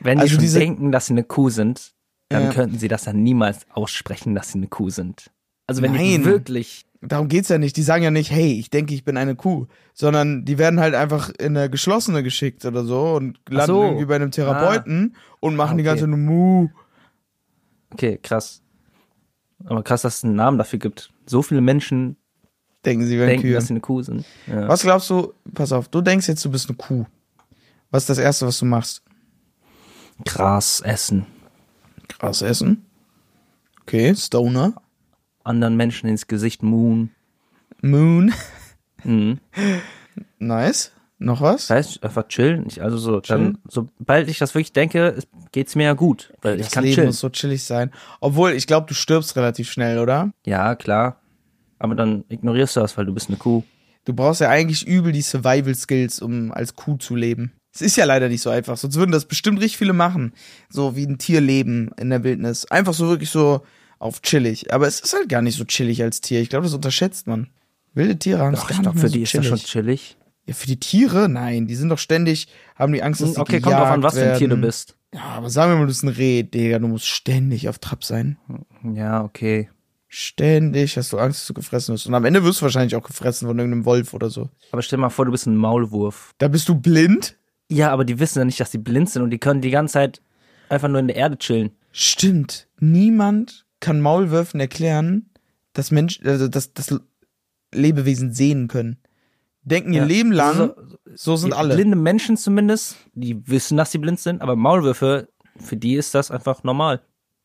Wenn die Also schon diese- denken, dass sie eine Kuh sind, dann Ja. könnten sie das dann niemals aussprechen, dass sie eine Kuh sind. Also wenn Nein. die wirklich, Darum geht's ja nicht. Die sagen ja nicht, hey, ich denke, ich bin eine Kuh, sondern die werden halt einfach in eine geschlossene geschickt oder so und landen so. irgendwie bei einem Therapeuten und machen Ah, die ganze okay. Zeit nur Mu. okay, krass. Aber krass, dass es einen Namen dafür gibt. So viele Menschen Denken sie, wären denken, Kühe. dass sie eine Kuh sind. Ja. Was glaubst du, pass auf, du denkst jetzt, du bist eine Kuh. Was ist das Erste, was du machst? Gras essen. Gras essen. Okay, Stoner. Anderen Menschen ins Gesicht muhen. Moon. Mhm. Nice. Noch was? Das heißt, einfach chillen. Ich, also so, Chillen? dann, sobald ich das wirklich denke, es- geht's mir ja gut. Weil ich das kann Leben chillen. muss so chillig sein. Obwohl, ich glaube, du stirbst relativ schnell, oder? Ja, klar. Aber dann ignorierst du das, weil du bist eine Kuh. Du brauchst ja eigentlich übel die Survival-Skills, um als Kuh zu leben. Es ist ja leider nicht so einfach, sonst würden das bestimmt richtig viele machen. So wie ein Tier leben in der Wildnis. Einfach so wirklich so auf chillig. Aber es ist halt gar nicht so chillig als Tier. Ich glaube, das unterschätzt man. Wilde Tiere haben es gar ich nicht glaube, mehr für so die ist das chillig. schon chillig. Ja, für die Tiere? Nein, die sind doch ständig, haben die Angst, dass sie Okay, kommt drauf an, was für ein Tier du bist. Ja, aber sagen wir mal, du bist ein Reh, Digga, du musst ständig auf Trab sein. Ja, okay. Ständig hast du Angst, dass du gefressen wirst. Und am Ende wirst du wahrscheinlich auch gefressen von irgendeinem Wolf oder so. Aber stell dir mal vor, du bist ein Maulwurf. Da bist du blind? Ja, aber die wissen ja nicht, dass die blind sind und die können die ganze Zeit einfach nur in der Erde chillen. Stimmt. Niemand kann Maulwürfen erklären, dass Mensch, also dass, dass Lebewesen sehen können. Denken ihr Ja. Leben lang, Also so sind alle. Blinde Menschen zumindest, die wissen, dass sie blind sind, aber Maulwürfe, für die ist das einfach normal.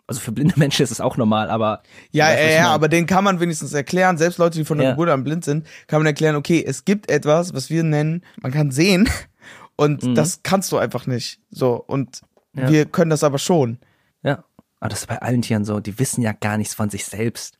Also für blinde Menschen ist es auch normal, aber Ja, ja, ja, aber den kann man wenigstens erklären. Selbst Leute, die von der Ja. Geburt an blind sind, kann man erklären, okay, es gibt etwas, was wir nennen, man kann sehen und das kannst du einfach nicht. So, und Mhm. Ja. wir können das aber schon. ja. Aber das ist bei allen Tieren so, die wissen ja gar nichts von sich selbst.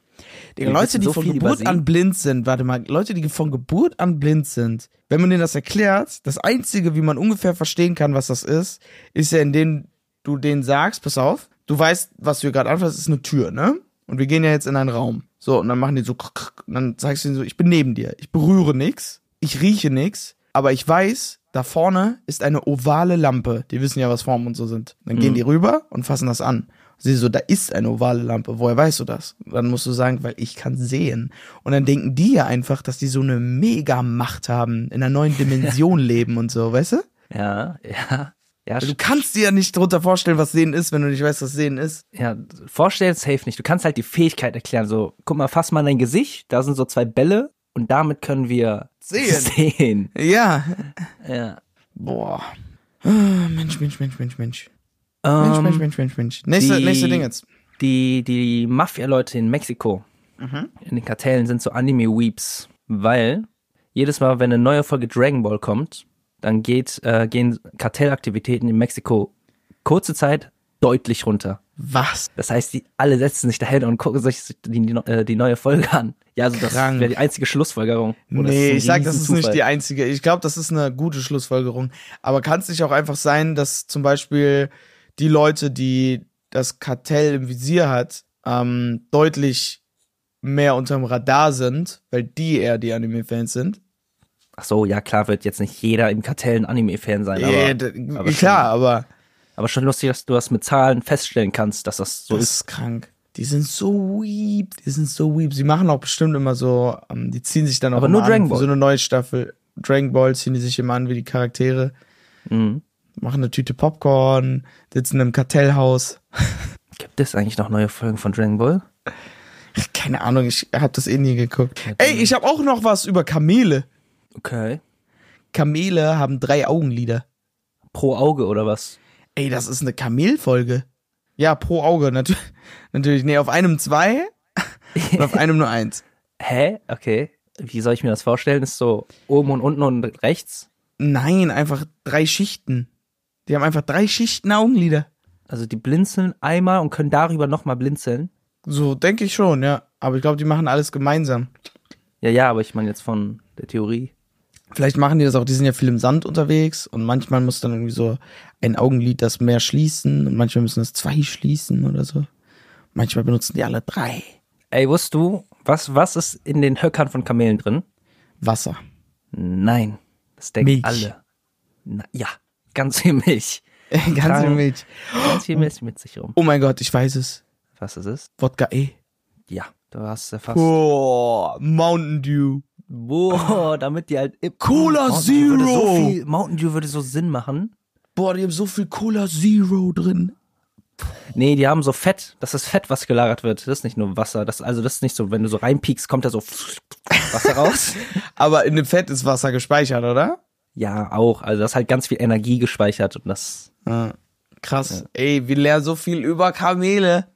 Die Wir Leute, die so von Geburt an blind sind, warte mal, Leute, die von Geburt an blind sind, wenn man denen das erklärt, das Einzige, wie man ungefähr verstehen kann, was das ist, ist ja, indem du denen sagst, pass auf, du weißt, was du hier gerade anfasst, ist eine Tür, ne? Und wir gehen ja jetzt in einen Raum. So, und dann machen die so, und dann sagst du ihnen so, ich bin neben dir, ich berühre nix, ich rieche nix, aber ich weiß, da vorne ist eine ovale Lampe. Die wissen ja, was Formen und so sind. Dann gehen die rüber und fassen das an. Sie so, da ist eine ovale Lampe. Woher weißt du das? Dann musst du sagen, weil ich kann sehen. Und dann denken die ja einfach, dass die so eine mega Macht haben, in einer neuen Dimension leben und so, weißt du? Ja, ja. Ja, Du kannst dir ja nicht drunter vorstellen, was Sehen ist, wenn du nicht weißt, was Sehen ist. ja, vorstellen safe nicht. Du kannst halt die Fähigkeit erklären. So, guck mal, fass mal dein Gesicht. Da sind so zwei Bälle und damit können wir Sehen. sehen. Ja. Ja. Boah. Ah, Mensch, Mensch, Mensch, Mensch, Mensch. Mensch, Ähm, Mensch, Mensch, Mensch, Mensch. Nächste, die- nächste Ding jetzt. Die, die Mafia-Leute in Mexiko, Mhm. in den Kartellen, sind so Anime-Weeps, weil jedes Mal, wenn eine neue Folge Dragon Ball kommt, dann geht, äh, gehen Kartellaktivitäten in Mexiko kurze Zeit deutlich runter. Was? Das heißt, die alle setzen sich dahin und gucken sich die, die, äh, die neue Folge an. Ja, also das Krank. wäre die einzige Schlussfolgerung. Oder nee, ich sag, das ist nicht Riesenzufall. die einzige. Ich glaube, das ist eine gute Schlussfolgerung. Aber kann es nicht auch einfach sein, dass zum Beispiel die Leute, die das Kartell im Visier hat, ähm, deutlich mehr unterm Radar sind, weil die eher die Anime-Fans sind? Ach so, ja klar, wird jetzt nicht jeder im Kartell ein Anime-Fan sein, Ja, aber, d- aber klar, aber aber schon lustig, dass du das mit Zahlen feststellen kannst, dass das so das ist. ist krank. Die sind so weep, die sind so weep. Sie machen auch bestimmt immer so, ähm, die ziehen sich dann auch Aber nur Dragon an für Ball. so eine neue Staffel. Dragon Ball ziehen die sich immer an wie die Charaktere. Mhm. machen eine Tüte Popcorn, sitzen im Kartellhaus. Gibt es eigentlich noch neue Folgen von Dragon Ball? Keine Ahnung, ich hab das eh nie geguckt. Ey, ich habe auch noch was über Kamele. Okay. Kamele haben drei Augenlider. Pro Auge oder was? Ey, das ist eine Kamelfolge. Ja, pro Auge, natürlich. Natürlich. Nee, auf einem zwei und auf einem nur eins. Hä? Okay. Wie soll ich mir das vorstellen? Ist so oben und unten und rechts? Nein, einfach drei Schichten. Die haben einfach drei Schichten Augenlider. Also die blinzeln einmal und können darüber nochmal blinzeln. So denke ich schon, ja. Aber ich glaube, die machen alles gemeinsam. Ja, ja, aber ich meine jetzt von der Theorie. Vielleicht machen die das auch, die sind ja viel im Sand unterwegs und manchmal muss dann irgendwie so ein Augenlid das mehr schließen und manchmal müssen das zwei schließen oder so. Manchmal benutzen die alle drei. Ey, wusstest du, was, was ist in den Höckern von Kamelen drin? Wasser. Nein. Das denken Milch. alle. Na, ja, ganz viel Milch. Ganz Krank. viel Milch. Ganz viel Milch mit sich rum. Oh mein Gott, ich weiß es. Was ist es? Wodka E. Ja, du hast es erfasst. Oh, Mountain Dew. Boah, damit die halt. Cola Mountain Dew Würde so Zero. viel, Mountain Dew würde so Sinn machen. Boah, die haben so viel Cola Zero drin. Nee, die haben so Fett. Das ist Fett, was gelagert wird. Das ist nicht nur Wasser. Das, also das ist nicht so, wenn du so reinpiekst, kommt da so Wasser raus. Aber in dem Fett ist Wasser gespeichert, oder? ja, auch. Also das ist halt ganz viel Energie gespeichert und das. Ja. Krass. Ey, wir lernen so viel über Kamele.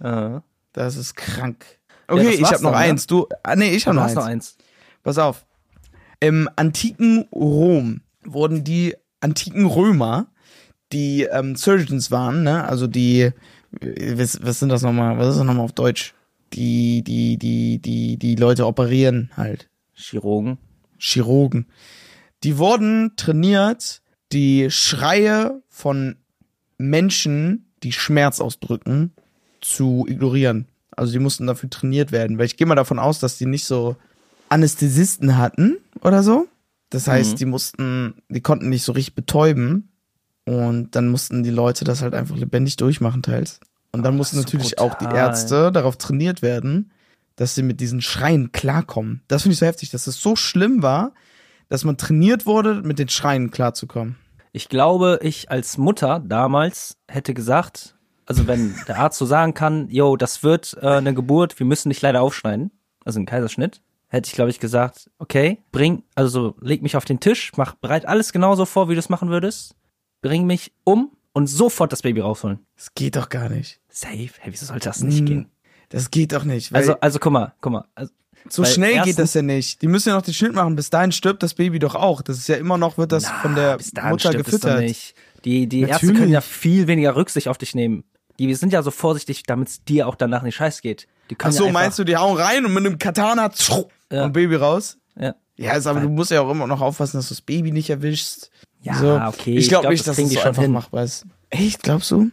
Äh, Das ist krank. Ja, Okay, das ich habe noch dann, ne? eins. Du, ah, nee, ich habe du noch hast eins. noch eins. Pass auf. Im antiken Rom wurden die antiken Römer, die ähm, Surgeons waren, ne? Also die, äh, was, was sind das nochmal? Was ist das nochmal auf Deutsch? Die, die, die, die, die Leute operieren halt. Chirurgen. Chirurgen. Die wurden trainiert, die Schreie von Menschen, die Schmerz ausdrücken, zu ignorieren. Also die mussten dafür trainiert werden, weil ich gehe mal davon aus, dass die nicht so Anästhesisten hatten oder so. Das heißt, Mhm. die mussten, die konnten nicht so richtig betäuben und dann mussten die Leute das halt einfach lebendig durchmachen teils. Und dann Ah, mussten natürlich auch die brutal. Ärzte darauf trainiert werden, dass sie mit diesen Schreien klarkommen. Das finde ich so heftig, dass es so schlimm war, dass man trainiert wurde, mit den Schreien klarzukommen. Ich glaube, ich als Mutter damals hätte gesagt, also wenn der Arzt so sagen kann, yo, das wird äh, eine Geburt, wir müssen dich leider aufschneiden, also ein Kaiserschnitt, hätte ich, glaube ich, gesagt, okay, bring, also so, leg mich auf den Tisch, mach bereit alles genauso vor, wie du es machen würdest, bring mich um und sofort das Baby rausholen. Das geht doch gar nicht. Safe? Hey, wieso sollte das nicht Mm, gehen? Das geht doch nicht. Also, also guck mal, guck mal. Also, so schnell geht das ja nicht. Die müssen ja noch den Schnitt machen. Bis dahin stirbt das Baby doch auch. Das ist ja immer noch, wird das Na, von der bis dahin Mutter gefüttert. Nicht. Die, die Ärzte können ja viel weniger Rücksicht auf dich nehmen. Die sind ja so vorsichtig, damit es dir auch danach nicht scheiß geht. Die Ach so, ja meinst du, die hauen rein und mit einem Katana Ja. und Baby raus? Ja. Ja, ist, aber du musst ja auch immer noch aufpassen, dass du das Baby nicht erwischst. Ja, so. okay, Ich glaube glaub, nicht, das dass das so schon einfach hin. machbar ist. Echt, glaubst du?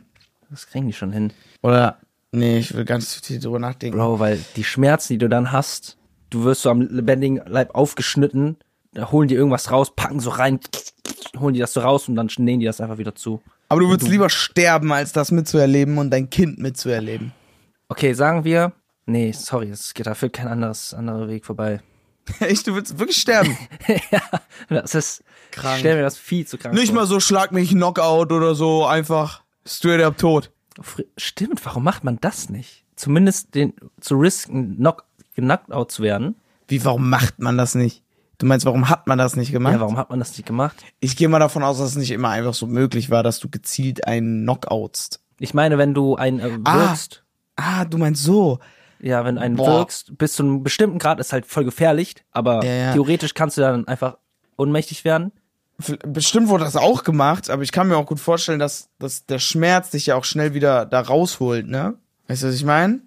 Das kriegen die schon hin. Oder, nee, ich will so viel drüber nachdenken. Bro, weil die Schmerzen, die du dann hast, du wirst so am lebendigen Leib aufgeschnitten, da holen die irgendwas raus, packen so rein, holen die das so raus und dann nähen die das einfach wieder zu. Aber du würdest lieber sterben, als das mitzuerleben und dein Kind mitzuerleben. Okay, sagen wir, nee, sorry, es geht, da führt kein anderes, anderer Weg vorbei. Echt, du würdest wirklich sterben? ja, das ist, Krank. ich stell mir das viel zu krank Nicht vor. mal so schlag mich Knockout oder so, einfach straight up tot. Stimmt, warum macht man das nicht? Zumindest den, zu risken, knock, genockt out zu werden. Wie, warum macht man das nicht? Du meinst, warum hat man das nicht gemacht? Ja, warum hat man das nicht gemacht? Ich gehe mal davon aus, dass es nicht immer einfach so möglich war, dass du gezielt einen knockoutst. Ich meine, wenn du einen äh, Ah. Ah, du meinst so. Ja, wenn einen Boah. wirkst, bis zu einem bestimmten Grad ist halt voll gefährlich, aber Ja, ja. theoretisch kannst du dann einfach ohnmächtig werden. bestimmt wurde das auch gemacht, aber ich kann mir auch gut vorstellen, dass, dass der Schmerz dich ja auch schnell wieder da rausholt, ne? Weißt du, was ich meine?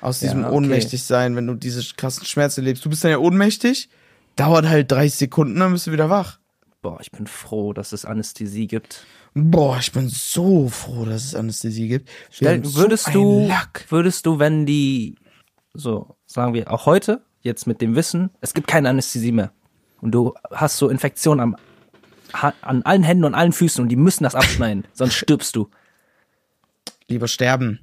Aus diesem Ja, okay. ohnmächtig sein, wenn du diese krassen Schmerzen lebst. Du bist dann ja ohnmächtig, dauert halt 30 Sekunden, dann bist du wieder wach. Boah, ich bin froh, dass es Anästhesie gibt. Boah, ich bin so froh, dass es Anästhesie gibt. Stell, so würdest einen du, Lack. würdest du, wenn die, so, sagen wir, auch heute, jetzt mit dem Wissen, es gibt keine Anästhesie mehr. Und du hast so Infektionen am, an allen Händen und allen Füßen und die müssen das abschneiden, sonst stirbst du. Lieber sterben.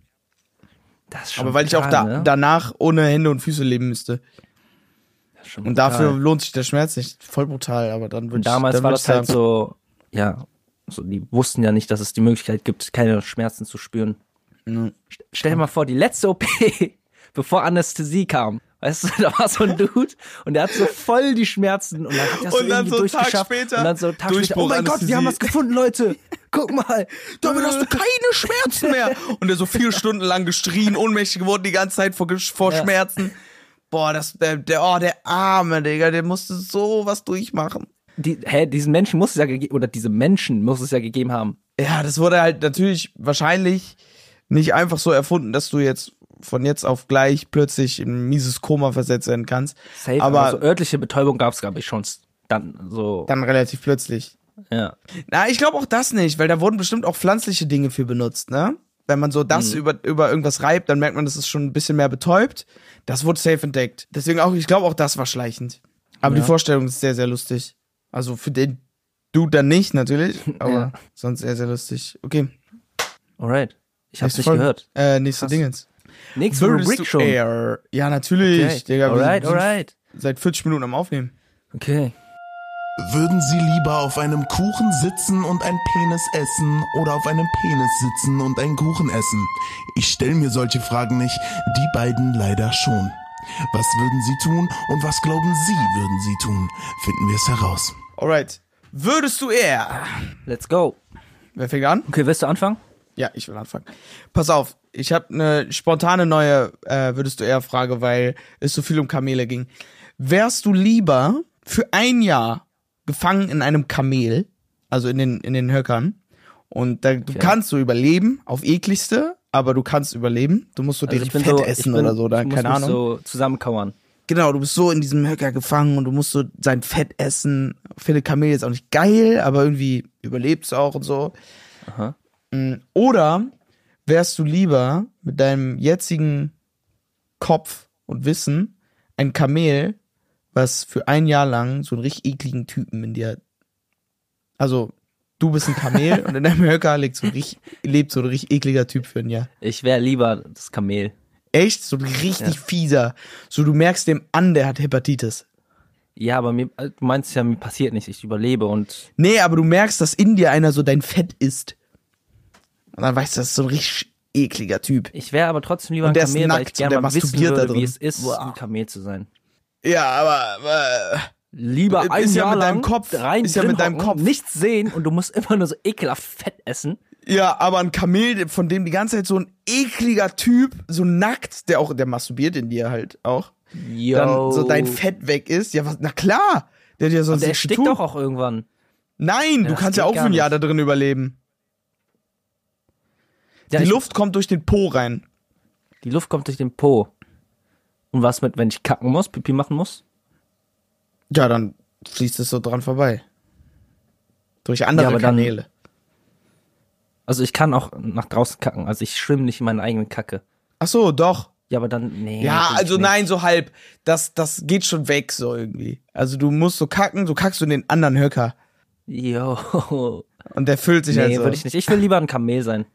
Das ist schon Aber weil ich auch da, ne? danach ohne Hände und Füße leben müsste. Und dafür lohnt sich der Schmerz nicht. Voll brutal, aber dann würde Und damals dann war das ich halt so, ja, so, die wussten ja nicht, dass es die Möglichkeit gibt, keine Schmerzen zu spüren. Ja. Stell dir mal vor, die letzte OP, bevor Anästhesie kam. Weißt du, da war so ein Dude und der hat so voll die Schmerzen und dann hat er so Und dann so einen Tag später, und dann so einen Tag später, oh mein Gott, wir haben was Anästhesie. gefunden, Leute. Guck mal. Damit hast du keine Schmerzen mehr. Und der so vier Stunden lang geschrien, ohnmächtig geworden die ganze Zeit vor, vor Ja. Schmerzen. Boah, das, der, der, oh, der Arme, Digga, der musste so was durchmachen. Die, hä, diesen Menschen muss es ja gegeben, oder diese Menschen muss es ja gegeben haben. Ja, das wurde halt natürlich wahrscheinlich nicht einfach so erfunden, dass du jetzt von jetzt auf gleich plötzlich in ein mieses Koma versetzt werden kannst. Safe, aber aber so örtliche Betäubung gab es, glaube ich, schon dann so. dann relativ plötzlich. ja. Na, ich glaube auch das nicht, weil da wurden bestimmt auch pflanzliche Dinge für benutzt, ne? Wenn man so das Mhm. über, über irgendwas reibt, dann merkt man, das ist schon ein bisschen mehr betäubt. Das wurde safe entdeckt. Deswegen auch, ich glaube auch das war schleichend. Aber Ja. die Vorstellung ist sehr, sehr lustig. Also für den du dann nicht, natürlich. Aber Ja. sonst sehr, sehr lustig. Okay. Alright. Ich hab's nächste nicht Folge. gehört. Äh, nächste Krass. Dingens. Nächste Würdest Rubrik du schon. eher- Ja, natürlich. Okay. Digga, wir alright, sind alright. Seit 40 Minuten am Aufnehmen. Okay. Würden Sie lieber auf einem Kuchen sitzen und ein Penis essen oder auf einem Penis sitzen und einen Kuchen essen? Ich stelle mir solche Fragen nicht, die beiden leider schon. Was würden Sie tun und was glauben Sie würden Sie tun? Finden wir es heraus. Alright. Würdest du eher. Let's go. Wer fängt an? Okay, willst du anfangen? Ja, ich will anfangen. Pass auf, ich habe eine spontane neue, äh, würdest du eher Frage, weil es so viel um Kamele ging. Wärst du lieber für ein Jahr gefangen in einem Kamel, also in den, in den Höckern, und da, du Okay. kannst so überleben, auf ekligste, aber du kannst überleben. Du musst so Also deren Fett so, essen bin, oder so, oder keine Ahnung. so zusammenkauern. Genau, du bist so in diesem Höcker gefangen und du musst so sein Fett essen. Finde Kamel jetzt auch nicht geil, aber irgendwie überlebst du auch und so. Aha. Mm, Oder wärst du lieber mit deinem jetzigen Kopf und Wissen ein Kamel, was für ein Jahr lang so einen richtig ekligen Typen in dir. Also, du bist ein Kamel und in deinem Höcker lebt so, ein richtig, lebt so ein richtig ekliger Typ für ein Jahr. Ich wäre lieber das Kamel. Echt? So ein richtig fieser. So, du merkst dem an, der hat Hepatitis. Ja, aber mir, äh, du meinst ja, mir passiert nichts, ich überlebe und Nee, aber du merkst, dass in dir einer so dein Fett isst. Und dann weißt du, das ist so ein richtig ekliger Typ. ich wäre aber trotzdem lieber Und ein der ist Kamel, weil ich nackt und gerne der mal wissen masturbiert da würde, wie es ist, Wow. ein Kamel zu sein. Ja, aber, aber Lieber Ist ein ja Jahr mit deinem lang Kopf. rein Ist ja mit deinem Kopf. nichts sehen und du musst immer nur so ekelhaft Fett essen. Ja, aber ein Kamel, von dem die ganze Zeit so ein ekliger Typ, so nackt, der auch, der masturbiert in dir halt auch, Yo. dann so dein Fett weg ist. Ja, was, na klar. Der hat ja sonst der nichts zu stickt tun. doch auch irgendwann. Nein, du das kannst ja auch für ein Jahr nicht. da drin überleben. Ja, die Luft kommt durch den Po rein. Die Luft kommt durch den Po. Und was mit, wenn ich kacken muss, Pipi machen muss? Ja, dann fließt es so dran vorbei. Durch andere Ja, aber dann- Kanäle. Also ich kann auch nach draußen kacken. Also ich schwimme nicht in meiner eigenen Kacke. Ach so, doch. Ja, aber dann, nee. Ja, also nicht. nein, so halb. Das, das geht schon weg so irgendwie. Also du musst so kacken, du kackst in den anderen Höcker. Jo. Und der füllt sich Nee, halt so. würde ich nicht. Ich will lieber ein Kamel sein.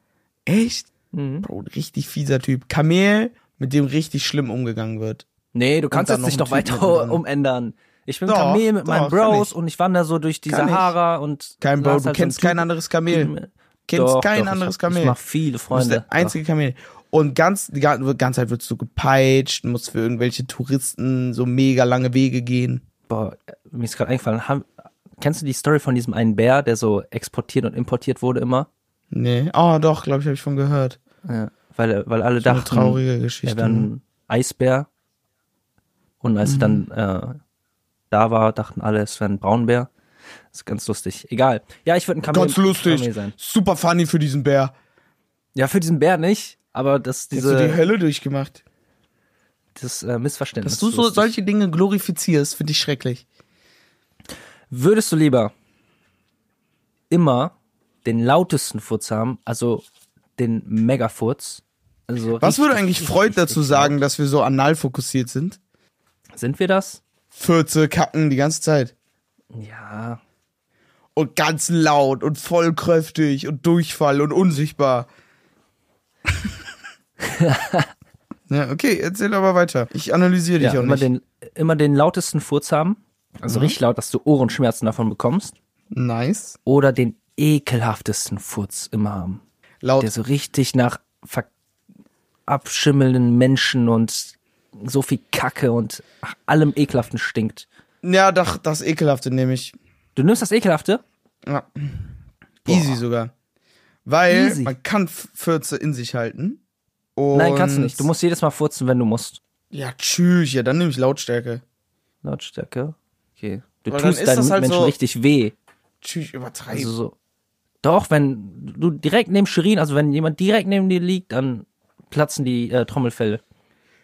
Echt? Mhm. Bro, richtig fieser Typ. Kamel, mit dem richtig schlimm umgegangen wird. Nee, du kannst jetzt nicht noch weiter umändern. Ich bin Doch, Kamel mit meinen doch, kann Bros ich. und ich wandere so durch die Kann ich. Sahara und. Kein Bro, du halt so kennst einen kein anderes Kamel. Kennst Doch, kein anderes ich, Kamel. Ich mach viele Du bist Freunde. der einzige Kamel. Und ganz, die ganze ganze Zeit wirst du gepeitscht, musst für irgendwelche Touristen so mega lange Wege gehen. Boah, mir ist gerade eingefallen. Haben, kennst du die Story von diesem einen Bär, der so exportiert und importiert wurde immer? Nee. Oh, doch, glaube ich, habe ich von gehört. Ja. Weil, weil alle So eine dachten, traurige er Geschichte. wäre ein Eisbär. Und als er dann Mhm. äh, da war, dachten alle, es wäre ein Braunbär. Das ist ganz lustig. Egal. Ja, ich würde ein Kamel, Ganz lustig. Kamel sein. Super funny für diesen Bär. Ja, für diesen Bär nicht, aber das, Hast du die diese, Hölle durchgemacht? das äh, Missverständnis. Dass du so solche Dinge glorifizierst, finde ich schrecklich. Würdest du lieber immer den lautesten Furz haben, also den Megafurz? Also Was würde eigentlich richtig, Freud richtig dazu sagen, dass wir so anal fokussiert sind? Sind wir das? Fürze, kacken die ganze Zeit. Ja. Und ganz laut und voll kräftig und Durchfall und unsichtbar. ja, okay, erzähl aber weiter. Ich analysiere dich ja auch immer, nicht. den, immer den lautesten Furz haben, also richtig laut, dass du Ohrenschmerzen davon bekommst. nice. Oder den ekelhaftesten Furz immer haben. Laut. Der so richtig nach abschimmelnden Menschen und so viel Kacke und allem Ekelhaften stinkt. Ja, doch, das Ekelhafte nehme ich. Du nimmst das Ekelhafte? Ja. Easy sogar. Weil Easy. man kann Fürze in sich halten. Nein, kannst du nicht. Du musst jedes Mal furzen, wenn du musst. Ja, tschüss, ja, dann nehme ich Lautstärke. Lautstärke. Okay. Du dann tust deinen halt Mitmenschen so- richtig weh. Tschüss, übertreib. Also so. Doch, wenn du direkt neben Shirin, also wenn jemand direkt neben dir liegt, dann platzen die äh, Trommelfelle.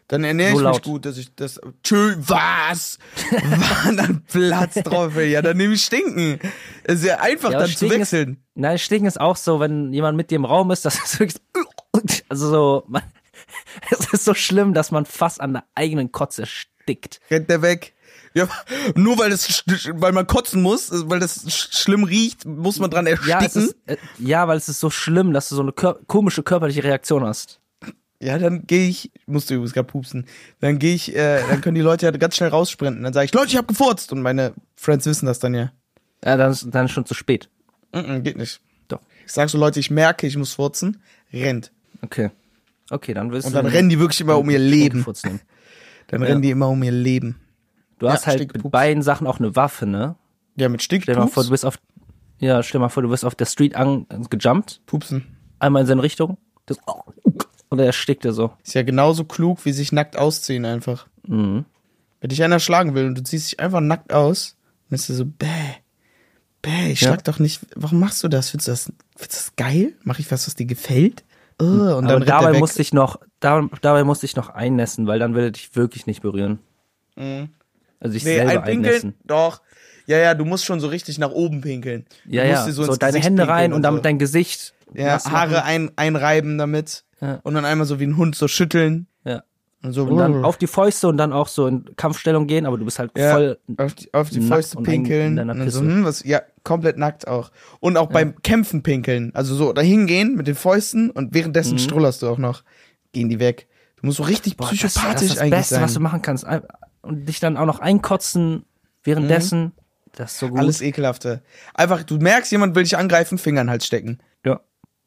Dann ernähre so ich mich laut. gut, dass ich das. Tschö, was? Dann Platz drauf, ey. Ja, dann nehme ich Stinken. Es ist ja einfach, Ja, dann zu Stinken ist- wechseln. Nein, Stinken ist auch so, wenn jemand mit dir im Raum ist, das ist wirklich, also so, man, es ist so schlimm, dass man fast an der eigenen Kotze stickt. Rennt der weg. Ja, nur weil es, sch- weil man kotzen muss, weil das sch- schlimm riecht, muss man dran Ja, ersticken. ist, äh, ja, weil es ist so schlimm, dass du so eine kör komische körperliche Reaktion hast. Ja, dann gehe ich, musste übrigens gerade pupsen, dann gehe ich, äh, dann können die Leute ja ganz schnell raussprinten. Dann sage ich, Leute, ich hab gefurzt. Und meine Friends wissen das dann ja. Ja, dann ist, dann ist schon zu spät. Mm-mm, geht nicht. Doch. Ich sag so, Leute, ich merke, ich muss furzen. Rennt. Okay. Okay, dann wirst Und du dann rennen die wirklich immer um ihr Leben. Dann rennen die immer um ihr Leben. Du Ja, hast halt mit Stinkpups. beiden Sachen auch eine Waffe, ne? Ja, mit Stell dir mal vor, du Stinkpups. bist auf, ja, stell dir mal vor, du bist auf der Street an, gejumpt, Pupsen. einmal in seine Richtung, das, oder er stickt dir so. Ist ja genauso klug, wie sich nackt ausziehen einfach. Mhm. Wenn dich einer schlagen will und du ziehst dich einfach nackt aus, dann ist du so, bäh, bäh, ich Ja. schlag doch nicht, warum machst du das? Findest du das, findest du das geil? Mach ich was, was dir gefällt? Uh, und dann Aber er dabei musste ich noch, da, dabei musste ich noch einnässen, weil dann er dich wirklich nicht berühren. Also ich nee, selber einpinkeln, einnässen. doch. Ja, ja, du musst schon so richtig nach oben pinkeln. Du Ja, musst ja, so, ins deine Gesicht Hände pinkeln rein und damit so. dein Gesicht. ja, Haare ein, einreiben damit Ja. und dann einmal so wie ein Hund so schütteln Ja. und so Und dann auf die Fäuste und dann auch so in Kampfstellung gehen, aber du bist halt Ja, voll. auf die, auf die Fäuste und ein- in pinkeln. und dann so, hm, was, ja, komplett nackt auch. Und auch beim Kämpfen pinkeln. Also so dahin gehen mit den Fäusten und währenddessen Mhm. strullerst du auch noch. Gehen die weg. Du musst so richtig Boah, das, das psychopathisch ist das Beste, sein. was du machen kannst. Und dich dann auch noch einkotzen währenddessen. Das ist so gut. Mhm. Alles ekelhafte. Einfach, du merkst, jemand will dich angreifen, Finger in den Hals stecken. Ja.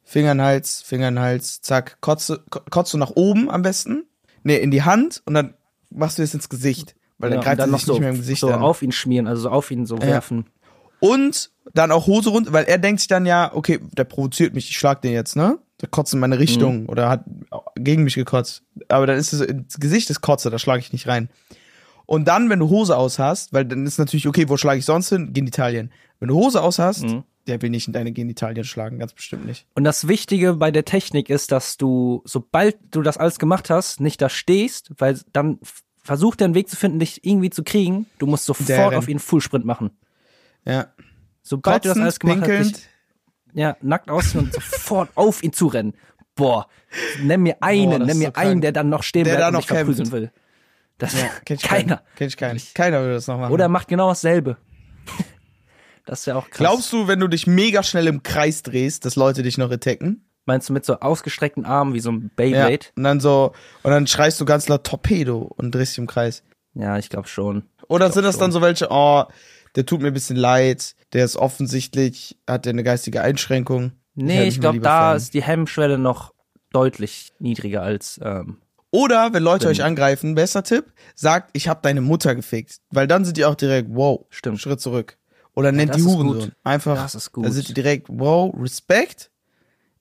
Finger in den Hals, Finger in den Hals, zack, kotze, du nach oben am besten. Nee, in die Hand und dann machst du es ins Gesicht. Weil dann ja, greift dann er noch sich so, nicht mehr im Gesicht so an. auf ihn schmieren, also so auf ihn so werfen. Und dann auch Hose runter, weil er denkt sich dann ja, okay, der provoziert mich, ich schlag den jetzt, ne? Der kotzt in meine Richtung oder hat gegen mich gekotzt. Aber dann ist es so, ins Gesicht des Kotze, da schlage ich nicht rein. Und dann, wenn du Hose aus hast, weil dann ist natürlich, okay, wo schlage ich sonst hin? Genitalien. Wenn du Hose aus hast, der will nicht in deine Genitalien schlagen, ganz bestimmt nicht. Und das Wichtige bei der Technik ist, dass du, sobald du das alles gemacht hast, nicht da stehst, weil dann versucht er einen Weg zu finden, dich irgendwie zu kriegen. Du musst sofort rennt. auf ihn Fullsprint machen. Ja. Sobald du das Kotzend, alles gemacht pinkelnd. hast, dich, ja, nackt ausziehen und sofort auf ihn zurennen. Boah, nenn mir einen, Boah, nenn mir so einen, der dann noch stehen Der bleibt und noch mich verprügeln will. Das Ja, kenn ich keiner. Kenn ich keinen. Keiner würde das noch machen. Oder er macht genau dasselbe. Das ist ja auch krass. Glaubst du, wenn du dich mega schnell im Kreis drehst, dass Leute dich noch attacken? Meinst du mit so ausgestreckten Armen wie so ein Ja. Beyblade? Und dann so, und dann schreist du ganz laut Torpedo und drehst dich im Kreis. Ja, ich glaube schon. Oder sind das dann so welche, oh, der tut mir ein bisschen leid, der ist offensichtlich, hat der eine geistige Einschränkung. Nee, ich mal glaube, da fern. ist die Hemmschwelle noch deutlich niedriger als. Ähm, Oder wenn Leute euch angreifen, besser Tipp, sagt, ich hab deine Mutter gefickt. Weil dann sind die auch direkt, wow, Stimmt. Schritt zurück. Oder nennt das die Hurensohn. Einfach, Das ist gut. da sind die direkt, wow, Respekt.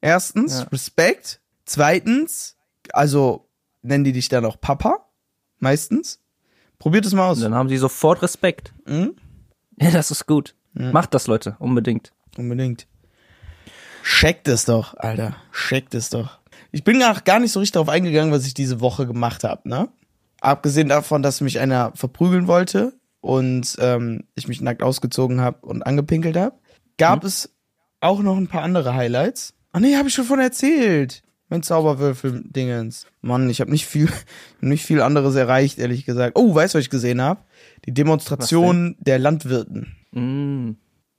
Erstens, Ja. Respekt. Zweitens, also nennen die dich dann auch Papa. Meistens. Probiert es mal aus. dann haben sie sofort Respekt. Mhm. Ja, das ist gut. Macht das, Leute, unbedingt. Unbedingt. Checkt es doch, Alter. Checkt es doch. Ich bin auch gar nicht so richtig darauf eingegangen, was ich diese Woche gemacht habe, ne? Abgesehen davon, dass mich einer verprügeln wollte und ähm, ich mich nackt ausgezogen habe und angepinkelt habe, gab es auch noch ein paar andere Highlights. Ah nee, habe ich schon von erzählt. Mein Zauberwürfel-Dingens. Mann, ich habe nicht viel, nicht viel anderes erreicht, ehrlich gesagt. Oh, weißt du, was ich gesehen habe? Die Demonstration der Landwirten. Mm.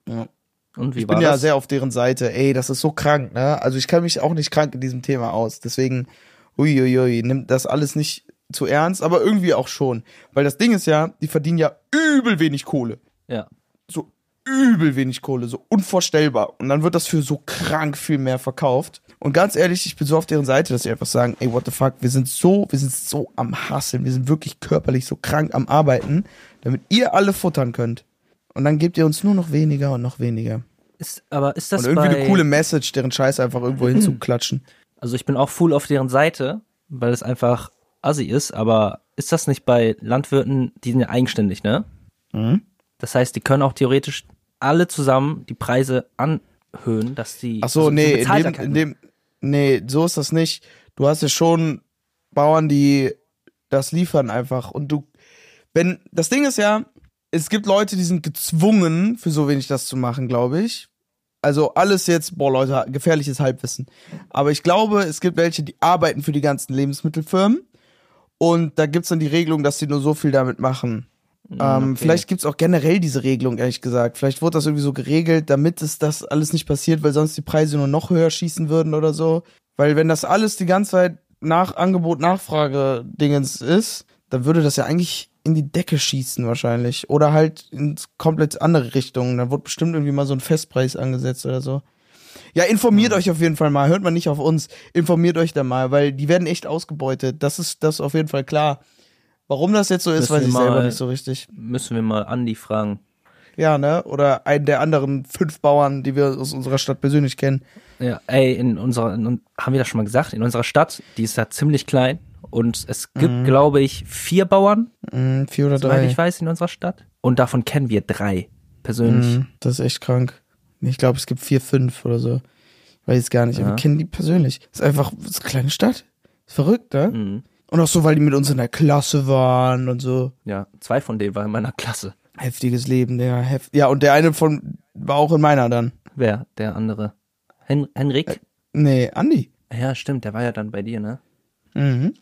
Ja. Und wie Ich war bin ja das? sehr auf deren Seite. Ey, das ist so krank, ne? Also ich kann mich auch nicht krank in diesem Thema aus. Deswegen, uiuiui, nimmt das alles nicht zu ernst, aber irgendwie auch schon. Weil das Ding ist ja, die verdienen ja übel wenig Kohle. ja. So übel wenig Kohle, so unvorstellbar. Und dann wird das für so krank viel mehr verkauft. Und ganz ehrlich, ich bin so auf deren Seite, dass sie einfach sagen, ey, what the fuck, wir sind so, wir sind so am Hasseln, wir sind wirklich körperlich so krank am Arbeiten, damit ihr alle futtern könnt. Und dann gebt ihr uns nur noch weniger und noch weniger. Ist, aber ist das Und irgendwie bei, eine coole Message, deren Scheiß einfach irgendwo hinzuklatschen. Also ich bin auch full auf deren Seite, weil es einfach assi ist, aber ist das nicht bei Landwirten, die sind ja eigenständig, ne? Mhm. Das heißt, die können auch theoretisch alle zusammen die Preise anhöhen, dass die Ach so, also nee, in dem, in dem, nee, so ist das nicht. Du hast ja schon Bauern, die das liefern einfach. Und du, wenn, das Ding ist ja, es gibt Leute, die sind gezwungen, für so wenig das zu machen, glaube ich. Also alles jetzt, boah Leute, gefährliches Halbwissen. Aber ich glaube, es gibt welche, die arbeiten für die ganzen Lebensmittelfirmen. Und da gibt's dann die Regelung, dass sie nur so viel damit machen. Ähm, okay. Vielleicht gibt's auch generell diese Regelung, ehrlich gesagt. Vielleicht wurde das irgendwie so geregelt, damit es das alles nicht passiert, weil sonst die Preise nur noch höher schießen würden oder so. Weil wenn das alles die ganze Zeit nach Angebot, Nachfrage Dingens ist, dann würde das ja eigentlich in die Decke schießen wahrscheinlich. Oder halt in komplett andere Richtungen. Dann wird bestimmt irgendwie mal so ein Festpreis angesetzt oder so. Ja, informiert euch auf jeden Fall mal. Hört mal nicht auf uns. Informiert euch da mal, weil die werden echt ausgebeutet. Das ist das ist auf jeden Fall klar. Warum das jetzt so ist, Müssen weiß ich selber mal- nicht so richtig. müssen wir mal Andi fragen. Ja, ne? Oder einen der anderen fünf Bauern, die wir aus unserer Stadt persönlich kennen. Ja, ey, in unserer, in, haben wir das schon mal gesagt? In unserer Stadt, die ist ja ziemlich klein und es gibt, glaube ich, vier Bauern, Mhm, vier oder drei. ich weiß, in unserer Stadt. Und davon kennen wir drei persönlich. Mhm, das ist echt krank. Ich glaube, es gibt vier, fünf oder so. Weiß gar nicht, aber Ja. wir kennen die persönlich. Ist einfach ist eine kleine Stadt. Ist verrückt, ne? Mhm. Und auch so, weil die mit uns in der Klasse waren und so. Ja, zwei von denen waren in meiner Klasse. Heftiges Leben, der heft Ja, und der eine von war auch in meiner dann. Wer? Der andere? Hen Henrik? Nee, Andi. ja, stimmt, der war ja dann bei dir, ne? Mhm.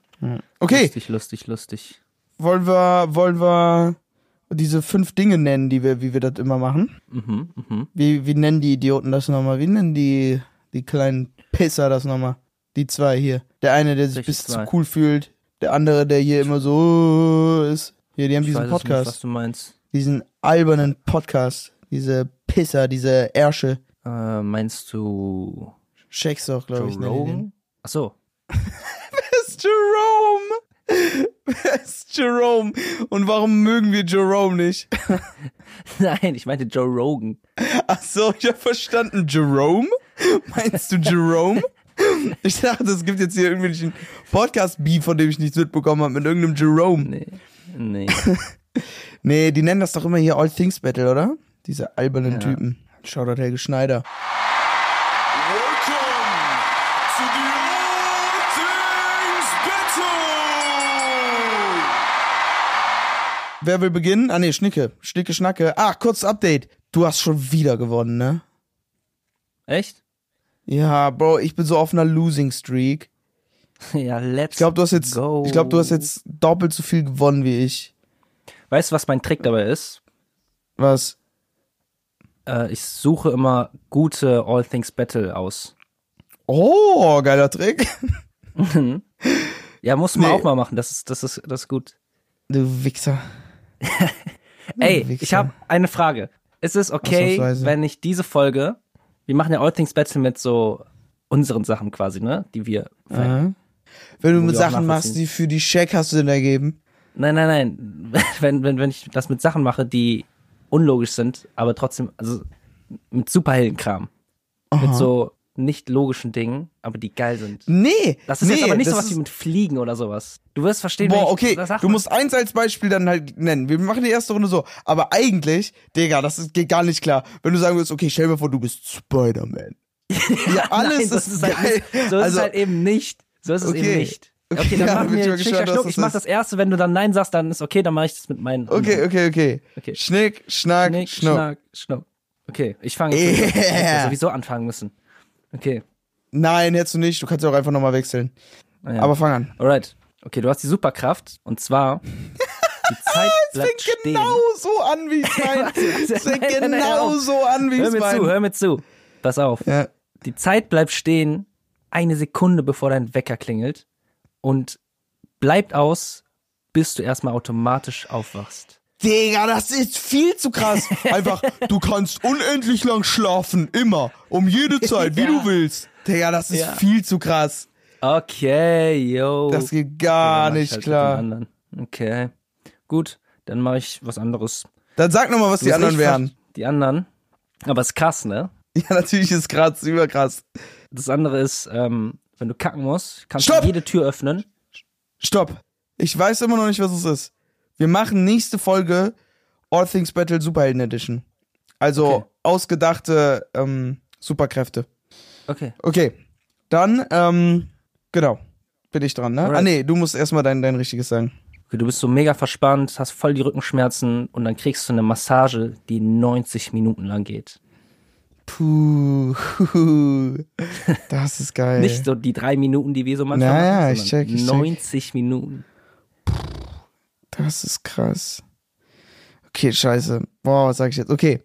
Okay, Lustig, lustig, lustig. wollen wir, wollen wir diese fünf Dinge nennen, die wir, wie wir das immer machen? Mhm, mhm. Wie, wie nennen die Idioten das nochmal? Wie nennen die, die kleinen Pisser das nochmal? Die zwei hier. Der eine, der sich Welche bis zu cool fühlt. Der andere, der hier immer so ist. Hier, die haben Ich diesen weiß es nicht, Podcast. was du meinst. diesen albernen Podcast. Diese Pisser, diese Ärsche. Äh, meinst du doch, glaube ich. Rogan? Ach so. Ist Jerome? Wer ist Jerome? Und warum mögen wir Jerome nicht? Nein, ich meinte Joe Rogan. Ach so, ich habe verstanden. Jerome? Meinst du Jerome? Ich dachte, es gibt jetzt hier irgendwelchen Podcast-Beef, von dem ich nichts mitbekommen habe, mit irgendeinem Jerome. Nee. Nee. Nee, die nennen das doch immer hier All Things Battle, oder? Diese albernen Ja. Typen. Shoutout Helge Schneider. Wer will beginnen? Ah nee, Schnicke. Schnicke, Schnacke. Ah, kurzes Update. Du hast schon wieder gewonnen, ne? Echt? Ja, Bro, ich bin so auf einer Losing Streak. Ja, let's Ich glaube, du hast jetzt, go. ich glaube, du hast jetzt doppelt so viel gewonnen wie ich. Weißt du, was mein Trick dabei ist? Was? Äh, ich suche immer gute All Things Battle aus. Oh, geiler Trick. Ja, muss man Nee. auch mal machen. Das ist, das ist, das ist gut. Du Wichser. Ey, Wichser. ich habe eine Frage. Ist es okay, wenn ich diese Folge, wir machen ja All Things Battle mit so unseren Sachen quasi, ne, die wir. Wenn du mit Sachen machst, die für die Check hast du denn ergeben. Nein, nein, nein. Wenn, wenn, wenn ich das mit Sachen mache, die unlogisch sind, aber trotzdem, also mit Superheldenkram. Mit so nicht logischen Dingen, aber die geil sind. Nee. Das ist nee, jetzt aber nicht das sowas ist- wie mit Fliegen oder sowas. Du wirst verstehen, Boah, okay, du mal. musst eins als Beispiel dann halt nennen. Wir machen die erste Runde so. Aber eigentlich, Digga, das ist, geht gar nicht klar. Wenn du sagen würdest, okay, stell dir vor, du bist Spider-Man. Ja, alles Nein, das ist, ist halt geil. Nicht, so ist also, es halt eben nicht. So ist es Okay. eben nicht. Okay, Okay, dann ja, machen wir Schnick, was Schnuck. das Ich mach ist. das erste, wenn du dann Nein sagst, dann ist okay, dann mache ich das mit meinen. okay, okay, okay. Okay. Schnick, Schnack, Schnick, Schnuck. Schnack, Schnuck. Okay, ich fange jetzt an. Ich hätte Yeah. sowieso anfangen müssen. Okay. Nein, hättest du nicht. Du kannst ja auch einfach nochmal wechseln. naja. Aber fang an. Alright. Okay, du hast die Superkraft und zwar die Zeit bleibt Fängt genau so an, wie es. Es fängt genau so an, wie Hör es mir zu, hör mir zu. Pass auf. Ja. Die Zeit bleibt stehen, eine Sekunde bevor dein Wecker klingelt und bleibt aus, bis du erstmal automatisch aufwachst. Digga, das ist viel zu krass. Einfach, du kannst unendlich lang schlafen, immer, um jede Zeit, wie Ja. du willst. Digga, das ist Ja. viel zu krass. Okay, yo. Das geht gar ich nicht halt klar. Okay. Gut, dann mache ich was anderes. Dann sag nochmal, was Du die anderen wären. Die anderen. Aber ist krass, ne? Ja, natürlich ist krass, überkrass. Das andere ist, ähm, wenn du kacken musst, kannst Stopp! du jede Tür öffnen. Stopp. Ich weiß immer noch nicht, was es ist. Wir machen nächste Folge All Things Battle Superhelden Edition. Also Okay. ausgedachte ähm, Superkräfte. Okay. Okay. Dann, ähm, genau. Bin ich dran, ne? Alright. Ah, nee, du musst erstmal dein, dein richtiges sagen. okay. Du bist so mega verspannt, hast voll die Rückenschmerzen und dann kriegst du eine Massage, die 90 Minuten lang geht. Puh. Das ist geil. Nicht so die drei Minuten, die wir so manchmal Ja, ja, machen, ich check, ich check. 90 Minuten. Das ist krass. Okay, scheiße. Boah, was sag ich jetzt? Okay.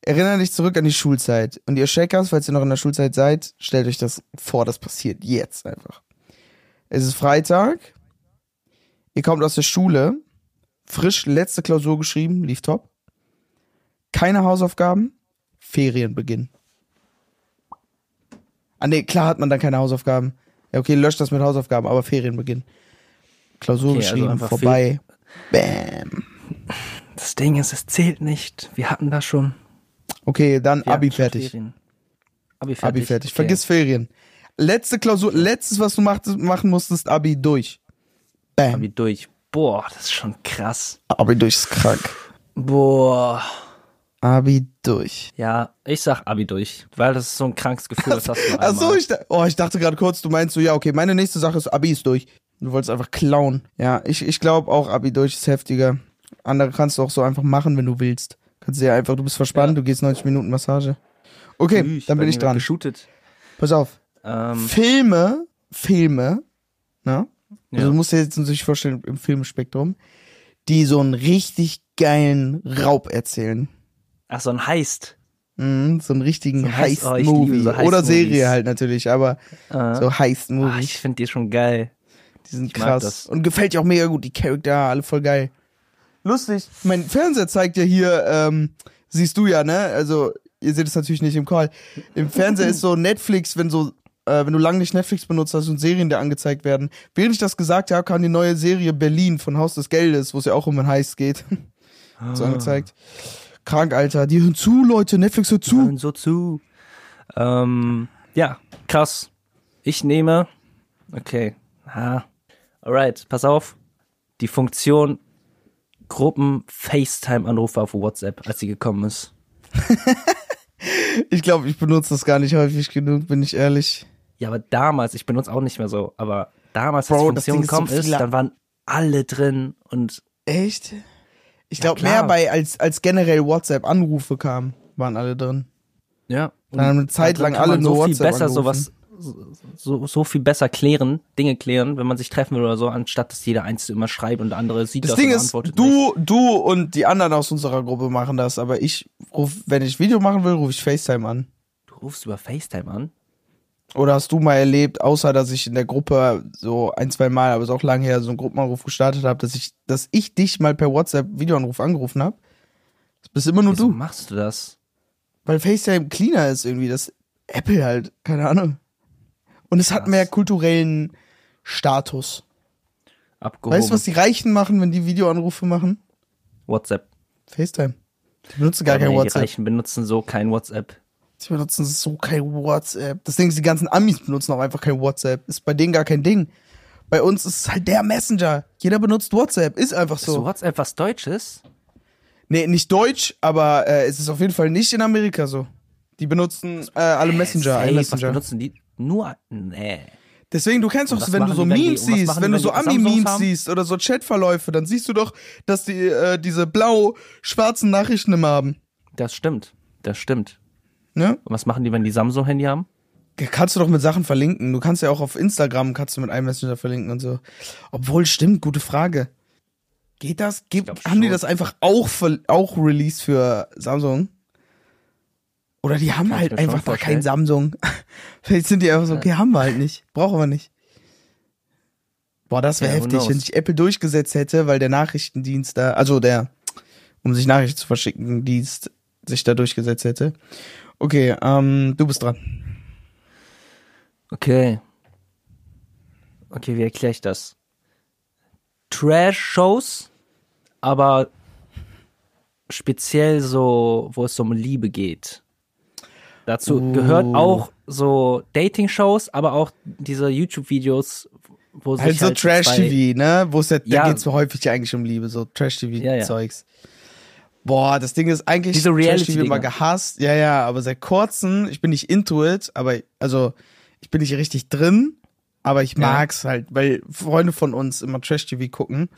Erinnere dich zurück an die Schulzeit. Und ihr Shakers, falls ihr noch in der Schulzeit seid, stellt euch das vor, das passiert jetzt einfach. Es ist Freitag. Ihr kommt aus der Schule. Frisch letzte Klausur geschrieben, lief top. Keine Hausaufgaben. Ferienbeginn. Ah nee, klar hat man dann keine Hausaufgaben. Ja, okay, löscht das mit Hausaufgaben, aber Ferienbeginn. Klausur Okay, also geschrieben, einfach vorbei. Bam. Das Ding ist, es zählt nicht. Wir hatten das schon. Okay, dann Wir Abi fertig. Ferien. Abi fertig. Abi fertig. Okay. Vergiss Ferien. Letzte Klausur, letztes, was du macht, machen musstest, Abi durch. Bam. Abi durch. Boah, das ist schon krass. Abi durch ist krank. Boah. Abi durch. Ja, ich sag Abi durch, weil das ist so ein krankes Gefühl, das hast du Ach so, ich, oh, ich dachte gerade kurz, du meinst so, ja, okay, meine nächste Sache ist Abi ist durch. Du wolltest einfach klauen. Ja, ich, ich glaube auch Abi durch ist heftiger. Andere kannst du auch so einfach machen, wenn du willst. Kannst du ja einfach, du bist verspannt, Ja. du gehst 90 Minuten Massage. Okay, Tschüss, dann bin ich dran. Geshootet. Pass auf. Ähm, Filme, Filme, ne? Also Ja. du musst dir jetzt natürlich vorstellen, im Filmspektrum, die so einen richtig geilen Raub erzählen. ach, so ein Heist. Mhm, so einen richtigen So Heist- oh, Heist-Movie. liebe so Oder. Serie halt natürlich, aber Äh, so ach, Heist-Movies. ich finde die schon geil. Die sind ich krass. Und gefällt dir auch mega gut. Die Charakter, alle voll geil. Lustig. Mein Fernseher zeigt ja hier, ähm, siehst du ja, ne? Also, ihr seht es natürlich nicht im Call. Im Fernseher ist so Netflix, wenn so, äh, wenn du lange nicht Netflix benutzt hast und Serien dir angezeigt werden. Während ich das gesagt habe, kam die neue Serie Berlin von Haus des Geldes, wo es ja auch um ein Heist geht. so angezeigt. Krank, Alter. Die hören zu, Leute. Netflix hört zu. Hören so zu. Ähm, ja, krass. Ich nehme. Okay. Ha. Alright, pass auf. Die Funktion Gruppen-FaceTime-Anrufe auf WhatsApp, als sie gekommen ist. Ich glaube, ich benutze das gar nicht häufig genug, bin ich ehrlich. Ja, aber damals, ich benutze auch nicht mehr so, aber damals, als Bro, die Funktion ist so gekommen ist, dann waren alle drin und Echt? Ich Ja, glaube, mehr bei, als, als generell WhatsApp-Anrufe kamen, waren alle drin. ja. Dann haben eine Zeit dann lang alle nur so viel WhatsApp besser angerufen. sowas so, so viel besser klären, Dinge klären, wenn man sich treffen will oder so, anstatt dass jeder Einzelne immer schreibt und der andere sieht Das das, Ding und ist, antwortet nicht. du, du und die anderen aus unserer Gruppe machen das, aber ich ruf, wenn ich Video machen will, rufe ich FaceTime an. Du rufst über FaceTime an. Oder hast du mal erlebt, außer dass ich in der Gruppe so ein, zwei Mal, aber ist auch lange her, so einen Gruppenanruf gestartet habe, dass ich, dass ich dich mal per WhatsApp Videoanruf angerufen habe? Das bist immer nur Wieso du. machst du das? Weil FaceTime cleaner ist irgendwie, das Apple halt, keine Ahnung. Und es hat mehr kulturellen Status. Abgehoben. Weißt du, was die Reichen machen, wenn die Videoanrufe machen? WhatsApp. FaceTime. Die benutzen gar Aber kein nee, Die WhatsApp. Reichen benutzen so kein WhatsApp. Die benutzen so kein WhatsApp. Das Ding ist, die ganzen Amis benutzen auch einfach kein WhatsApp. Ist bei denen gar kein Ding. Bei uns ist es halt der Messenger. Jeder benutzt WhatsApp. Ist einfach So so. WhatsApp was Deutsches? Nee, nicht Deutsch, aber äh, es ist auf jeden Fall nicht in Amerika so. Die benutzen äh, alle Messenger, Safe, ein Was Messenger. benutzen die? Nur, nee. Deswegen, du kennst doch, wenn du so die, die- Memes siehst, wenn die, du so die Ami-Memes siehst oder so Chatverläufe, dann siehst du doch, dass die äh, diese blau-schwarzen Nachrichten immer haben. Das stimmt. Das stimmt. Ne? Und was machen die, wenn die Samsung-Handy haben? Kannst du doch mit Sachen verlinken. Du kannst ja auch auf Instagram kannst du mit einem Messenger verlinken und so. Obwohl, stimmt, gute Frage. Geht das? Glaub haben die schon. das einfach auch, auch released für Samsung? Oder die haben Kann halt einfach da kein. Samsung. Vielleicht sind die einfach so, okay, haben wir halt nicht. Brauchen wir nicht. Boah, das wäre Ja, heftig, wenn sich Apple durchgesetzt hätte, weil der Nachrichtendienst da, also der, um sich Nachrichten zu verschicken, Dienst sich da durchgesetzt hätte. Okay, ähm, du bist dran. Okay. Okay, wie erkläre ich das? Trash-Shows, aber speziell so, wo es um Liebe geht. Dazu gehört auch so Dating-Shows, aber auch diese YouTube-Videos, wo sich Halt so halt zwei- Trash-TV, ne? Wo es ja, da Ja. geht's so häufig ja eigentlich um Liebe, so Ja, ja. Trash-TV-Zeugs. Boah, das Ding ist eigentlich Diese Trash-TV immer gehasst. Ja, ja, aber seit kurzem, ich bin nicht into it, aber, also, ich bin nicht richtig drin, aber ich mag's halt, weil Freunde von uns immer Trash-TV gucken.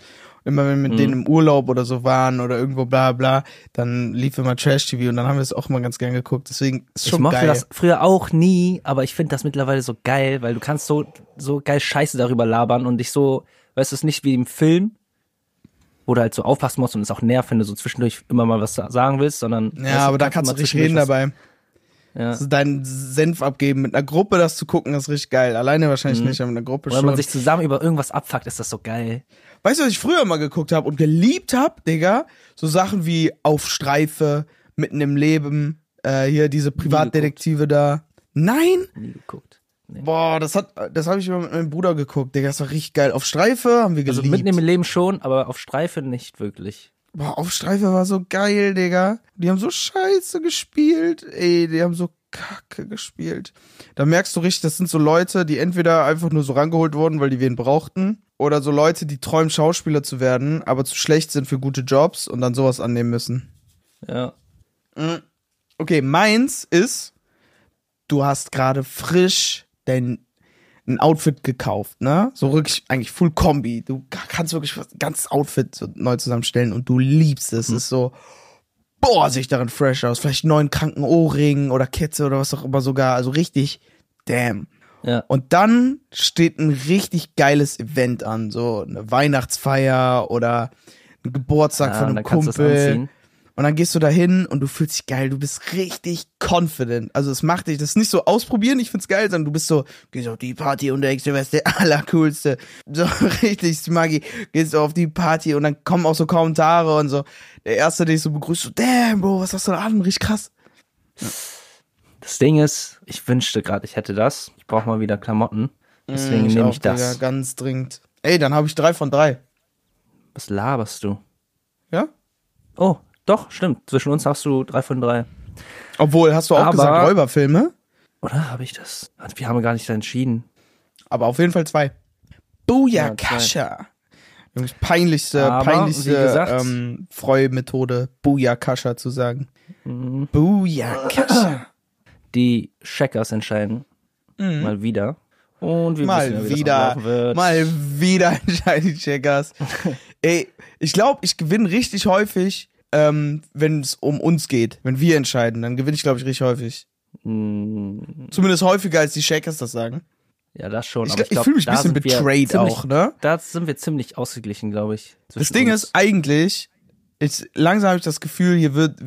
Immer wenn wir Mhm. mit denen im Urlaub oder so waren oder irgendwo bla bla, dann lief immer Trash-TV und dann haben wir es auch immer ganz gern geguckt. Deswegen ist Ich schon mochte geil. das früher auch nie, aber ich finde das mittlerweile so geil, weil du kannst so, so geil Scheiße darüber labern und dich so, weißt du, es nicht wie im Film, wo du halt so aufpassen musst und es auch nervt, wenn du so zwischendurch immer mal was sa- sagen willst, sondern. weißt ja, du, aber da kannst du richtig reden dabei. Ja. Also deinen Senf abgeben. Mit einer Gruppe das zu gucken, ist richtig geil. Alleine wahrscheinlich nicht, aber mit einer Gruppe wenn schon. man sich zusammen über irgendwas abfuckt, ist das so geil. weißt du, was ich früher mal geguckt habe und geliebt hab, Digga? So Sachen wie Auf Streife, Mitten im Leben, äh, hier diese Privatdetektive da. Nein? Nie geguckt. Nee. Boah, das hat, das habe ich immer mit meinem Bruder geguckt, Digga. Das war richtig geil. Auf Streife haben wir Also geliebt. mitten im Leben schon, aber auf Streife nicht wirklich. Boah, auf Streife war so geil, Digga. Die haben so scheiße gespielt. Ey, die haben so kacke gespielt. Da merkst du richtig, das sind so Leute, die entweder einfach nur so rangeholt wurden, weil die wen brauchten, oder so Leute, die träumen, Schauspieler zu werden, aber zu schlecht sind für gute Jobs und dann sowas annehmen müssen. Ja. Okay, meins ist, du hast gerade frisch dein ein Outfit gekauft, ne? So wirklich eigentlich Full Kombi. Du kannst wirklich was ganzes Outfit so neu zusammenstellen und du liebst es. Es ist so, boah, sehe ich darin fresh aus. Vielleicht einen neuen kranken Ohrring oder Kette oder was auch immer sogar. Also richtig, damn. Ja. Und dann steht ein richtig geiles Event an, so eine Weihnachtsfeier oder ein Geburtstag Ja, von und einem Kumpel. Und dann gehst du da hin und du fühlst dich geil, du bist richtig confident. Also es macht dich, das ist nicht so ausprobieren, ich find's geil, sondern du bist so, gehst auf die Party und denkst, du wärst der allercoolste. So richtig smuggy, gehst du auf die Party und dann kommen auch so Kommentare und so. Der Erste, der dich so begrüßt, so, damn, Bro, was hast du da an? Richtig krass. Das Ding ist, ich wünschte gerade, ich hätte das. Ich brauche mal wieder Klamotten. Deswegen nehme auch, ich das. Digga, ganz dringend. Ey, dann habe ich drei von drei. Was laberst du? Ja? Oh, doch, stimmt. Zwischen uns hast du drei von drei. Obwohl, hast du auch Aber- gesagt Räuberfilme? Oder habe ich das? Wir haben gar nicht entschieden. Aber auf jeden Fall zwei. Booyakasha. Jungs, peinlichste, Aber, peinlichste gesagt- ähm, Freumethode, Booyakasha zu sagen. Mhm. Booyakasha. Die Checkers entscheiden. Mal wieder. Und wir Mhm. Mal wissen ja, wie wieder, wird. mal wieder entscheiden die Checkers. Ey, ich glaube, ich gewinne richtig häufig, ähm, wenn es um uns geht. Wenn wir entscheiden, dann gewinne ich, glaube ich, richtig häufig. Mm, Zumindest häufiger, als die Checkers das sagen. Ja, das schon. Ich, ich glaub, fühle mich ein bisschen betrayed ziemlich- auch, ne? Da sind wir ziemlich ausgeglichen, glaube ich. Das Ding uns. ist eigentlich, ist, langsam habe ich das Gefühl, hier wird,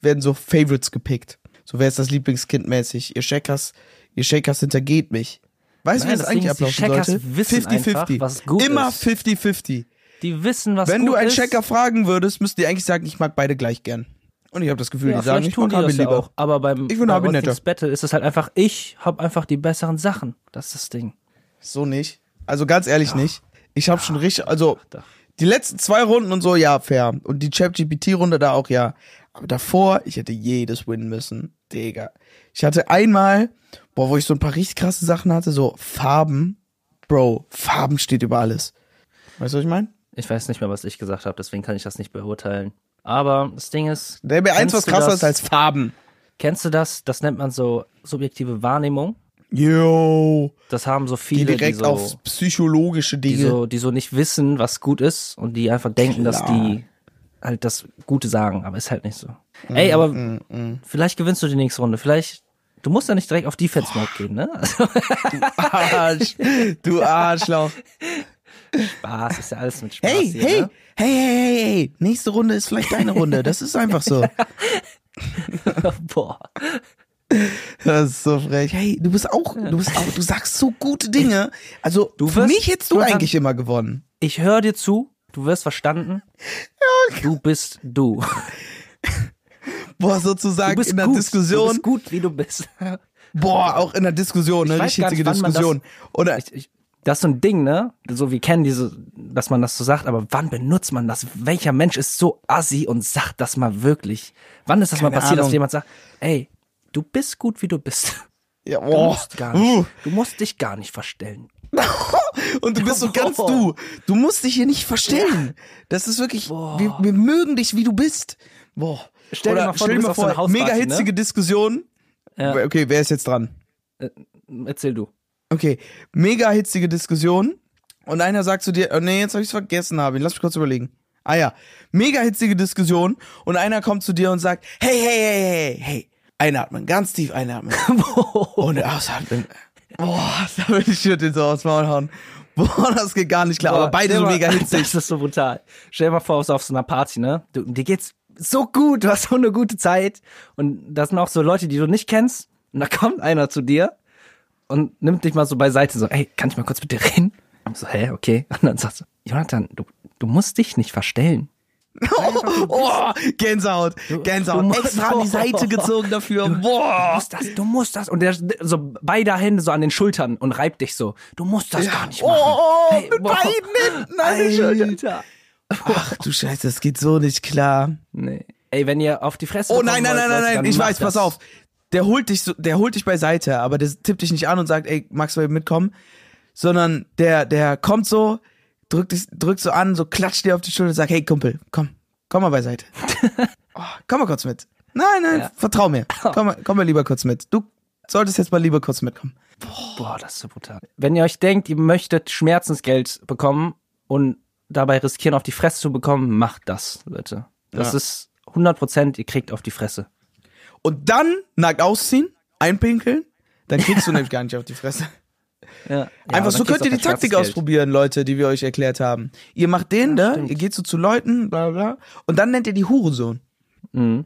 werden so Favorites gepickt. So wer ist das Lieblingskind mäßig. Ihr Shakers, ihr Shakers hintergeht mich. Weißt du, wie das das eigentlich ablaufen sollte? wissen einfach, was gut Immer ist. 50-50. Die wissen, was Wenn du einen ist. Checker fragen würdest, müssten die eigentlich sagen, ich mag beide gleich gern. Und ich habe das Gefühl, ja, die sagen, ich tun mag Habi ja lieber. auch. Aber beim Ich bei netter. Battle ist es halt einfach, ich habe einfach die besseren Sachen. Das ist das Ding. So nicht. Also ganz ehrlich nicht. Ich habe schon richtig, also die letzten zwei Runden und so, ja, fair. Und die Chat-GPT-Runde da auch, ja. Aber davor, ich hätte jedes win müssen. Digga. Ich hatte einmal, boah, wo ich so ein paar richtig krasse Sachen hatte, so Farben. Bro, Farben steht über alles. Weißt du, was ich meine? Ich weiß nicht mehr, was ich gesagt habe, deswegen kann ich das nicht beurteilen. Aber das Ding ist, Der mir eins Kennst was du krasser ist als Farben. kennst du das? Das nennt man so subjektive Wahrnehmung. Yo. Das haben so viele, die direkt so, auf psychologische die Dinge. so, die so nicht wissen, was gut ist und die einfach denken, dass Klar. die halt das Gute sagen, aber ist halt nicht so. Ey, aber Mm, vielleicht gewinnst du die nächste Runde. Vielleicht, du musst ja nicht direkt auf Defense Mode gehen, ne? Also, Arsch. Du Arschloch. Spaß, ist ja alles mit Spaß Hey, hier, hey, Ne? hey, hey, hey, hey. Nächste Runde ist vielleicht deine Runde. Das ist einfach so. Boah. Das ist so frech. Hey, du bist auch, du bist auch, du sagst so gute Dinge. Also, Du für wirst- mich hättest du du eigentlich immer gewonnen. Ich höre dir zu, du wirst verstanden. Du bist du. Boah, Du sozusagen bist in der gut. Du Diskussion. bist gut, wie du bist. Boah, auch in der Diskussion, Ich ne? weiß Richtig hitzige Diskussion. Oder, Ich, ich, das ist so ein Ding, ne? So, wir kennen diese, dass man das so sagt, aber wann benutzt man das? Welcher Mensch ist so assi und sagt das mal wirklich? Wann ist das mal Keine passiert, dass Ahnung. jemand sagt, ey, du bist gut, wie du bist. ja, Du boah. musst gar nicht, Uh. du musst dich gar nicht verstellen. Und du bist so ganz du. Du musst dich hier nicht verstellen. Das ist wirklich, wir, wir mögen dich, wie du bist. Boah. Stell dir Oder mal vor, stell du dir mal vor, mega ne? hitzige Diskussion. Ja. Okay, wer ist jetzt dran? Erzähl du. Okay, mega hitzige Diskussion. Und einer sagt zu dir, oh, nee, jetzt habe ich's vergessen, Habin. Lass mich kurz überlegen. Ah ja, mega hitzige Diskussion. Und einer kommt zu dir und sagt, hey, hey, hey, hey, hey. Einatmen, ganz tief einatmen. und ausatmen. Boah, da würde ich dir so aufs Maul hauen. Boah, das geht gar nicht klar. Aber beide so mal- mega hitzig. Das ist so brutal. Stell dir mal vor, du bist auf so einer Party, ne? Du, dir geht's so gut, du hast so eine gute Zeit. Und das sind auch so Leute, die du nicht kennst. Und da kommt einer zu dir und nimmt dich mal so beiseite, so, ey, kann ich mal kurz mit dir reden? Und so, hä, okay. Und dann sagst du, Jonathan, du, du musst dich nicht verstellen. Oh, Gänsehaut, Gänsehaut. du musst- Extra an die Seite gezogen dafür. Du Boah. musst das, du musst das. Und der so beide Hände so an den Schultern und reibt dich so. Du musst das gar nicht Oh, machen. oh, Hey, mit boah. beiden Händen an. Ach du Scheiße, das geht so nicht klar. Nee. Ey, wenn ihr auf die Fresse Oh nein, nein, wollt, nein, nein, nein, ich weiß, pass das. auf. Der holt dich so, der holt dich beiseite, aber der tippt dich nicht an und sagt, ey, magst du mitkommen? Sondern der, der kommt so, drückt, dich, drückt so an, so klatscht dir auf die Schulter und sagt, hey Kumpel, komm, komm mal beiseite. oh, komm mal kurz mit. Nein, nein, Ja. vertrau mir. Komm, mal- komm mal lieber kurz mit. Du solltest jetzt mal lieber kurz mitkommen. Boah, das ist so brutal. Wenn ihr euch denkt, ihr möchtet Schmerzensgeld bekommen und dabei riskieren, auf die Fresse zu bekommen, macht das, Leute. Das Ja. ist 100 Prozent, ihr kriegt auf die Fresse. Und dann nackt ausziehen, einpinkeln, dann kriegst du nämlich gar nicht auf die Fresse. Ja. Einfach so könnt ihr die Taktik ausprobieren, Leute, die wir euch erklärt haben. Ihr macht den da, stimmt. ihr geht so zu Leuten, bla bla, bla, und dann nennt ihr die Hurensohn. Mhm.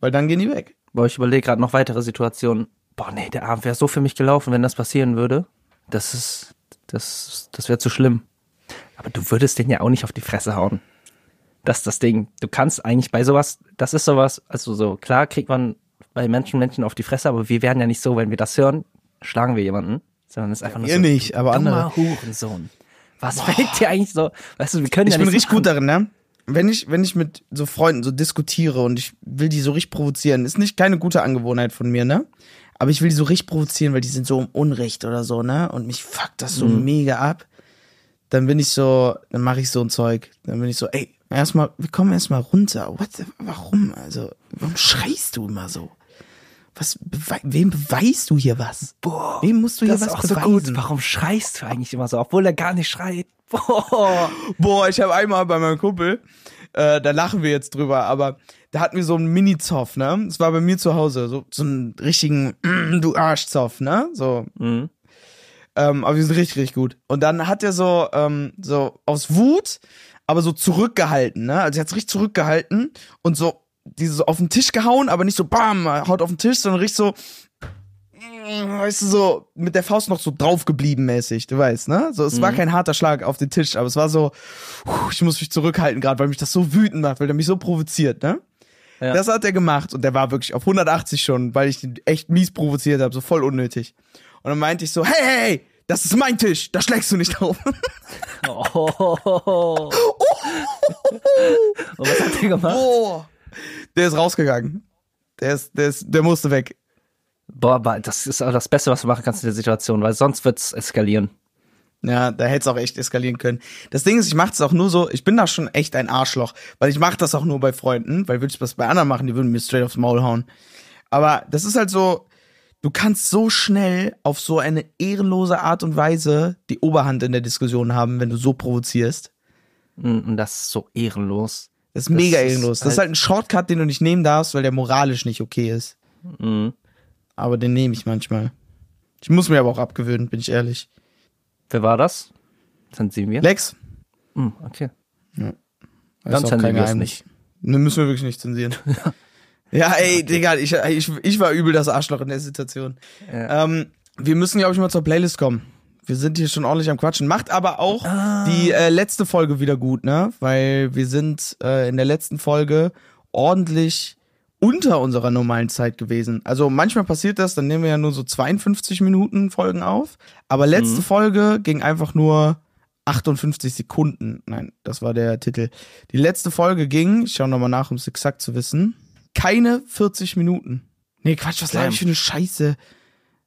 Weil dann gehen die weg. Boah, ich überlege gerade noch weitere Situationen. Boah, nee, der Abend wäre so für mich gelaufen, wenn das passieren würde. Das ist, das, das wäre zu schlimm. Aber du würdest den ja auch nicht auf die Fresse hauen. Das ist das Ding. Du kannst eigentlich bei sowas, das ist sowas, also so, klar kriegt man bei Menschen Menschen auf die Fresse, aber wir werden ja nicht so, wenn wir das hören, schlagen wir jemanden, sondern es ist einfach nur ihr so, nicht, aber andere. Hurensohn. Was fällt dir eigentlich so, weißt du, wir können Ich ja bin nicht richtig machen. gut darin, ne? Wenn ich, wenn ich mit so Freunden so diskutiere und ich will die so richtig provozieren, ist nicht keine gute Angewohnheit von mir, ne? Aber ich will die so richtig provozieren, weil die sind so im Unrecht oder so, ne? Und mich fuckt das so mega ab. Dann bin ich so, dann mache ich so ein Zeug. Dann bin ich so, ey, erstmal, wir kommen erstmal runter. What warum? Also, warum schreist du immer so? Was, bewei wem beweist du hier was? Boah, Wem musst du hier was auch so beweisen? gut. Warum schreist du eigentlich immer so, obwohl er gar nicht schreit? Boah. Boah, ich habe einmal bei meinem Kumpel, äh, da lachen wir jetzt drüber, aber da hatten wir so einen Mini-Zoff, ne? Es war bei mir zu Hause, so, so einen richtigen, du Arsch-Zoff, ne? So, Mhm. ähm, aber wir sind richtig, richtig gut. Und dann hat er so, ähm, so aus Wut, aber so zurückgehalten, ne? Also er hat's richtig zurückgehalten und so dieses auf den Tisch gehauen, aber nicht so bam, haut auf den Tisch, sondern richtig so, weißt du, so mit der Faust noch so draufgeblieben mäßig, du weißt, ne? So, es war kein harter Schlag auf den Tisch, aber es war so, ich muss mich zurückhalten gerade, weil mich das so wütend macht, weil der mich so provoziert, ne? Ja. Das hat er gemacht und der war wirklich auf 180 schon, weil ich ihn echt mies provoziert habe, so voll unnötig. Und dann meinte ich so, hey, hey, hey, das ist mein Tisch, da schlägst du nicht drauf. Oh. Und was hat der gemacht? Boah. Der ist rausgegangen. Der ist, der ist, der musste weg. Boah, das ist auch das Beste, was du machen kannst in der Situation, weil sonst wird's eskalieren. Ja, da hätte es auch echt eskalieren können. Das Ding ist, ich mache es auch nur so, ich bin da schon echt ein Arschloch, weil ich mache das auch nur bei Freunden, weil würde ich das bei anderen machen, die würden mir straight aufs Maul hauen. Aber das ist halt so, du kannst so schnell auf so eine ehrenlose Art und Weise die Oberhand in der Diskussion haben, wenn du so provozierst. Und und das ist so ehrenlos. Das ist mega ist ehrenlos. Das ist halt ein Shortcut, den du nicht nehmen darfst, weil der moralisch nicht okay ist. Mhm. Aber den nehme ich manchmal. Ich muss mir aber auch abgewöhnen, bin ich ehrlich. Wer war das? Zensieren wir? Lex? Hm, okay. Das Dann zensieren wir es nicht. Ne, müssen wir wirklich nicht zensieren. ja, ey, Digga, ich, ich, ich war übel das Arschloch in der Situation. Ja. Ähm, wir müssen, glaube ich, mal zur Playlist kommen. Wir sind hier schon ordentlich am Quatschen. Macht aber auch Ah. die äh, letzte Folge wieder gut, ne? Weil wir sind äh, in der letzten Folge ordentlich unter unserer normalen Zeit gewesen. Also manchmal passiert das, dann nehmen wir ja nur so 52 Minuten Folgen auf. Aber letzte Folge ging einfach nur 58 Sekunden. Nein, das war der Titel. Die letzte Folge ging, ich schau nochmal nach, um es exakt zu wissen, keine 40 Minuten. Nee, Quatsch, was laber ich für eine Scheiße?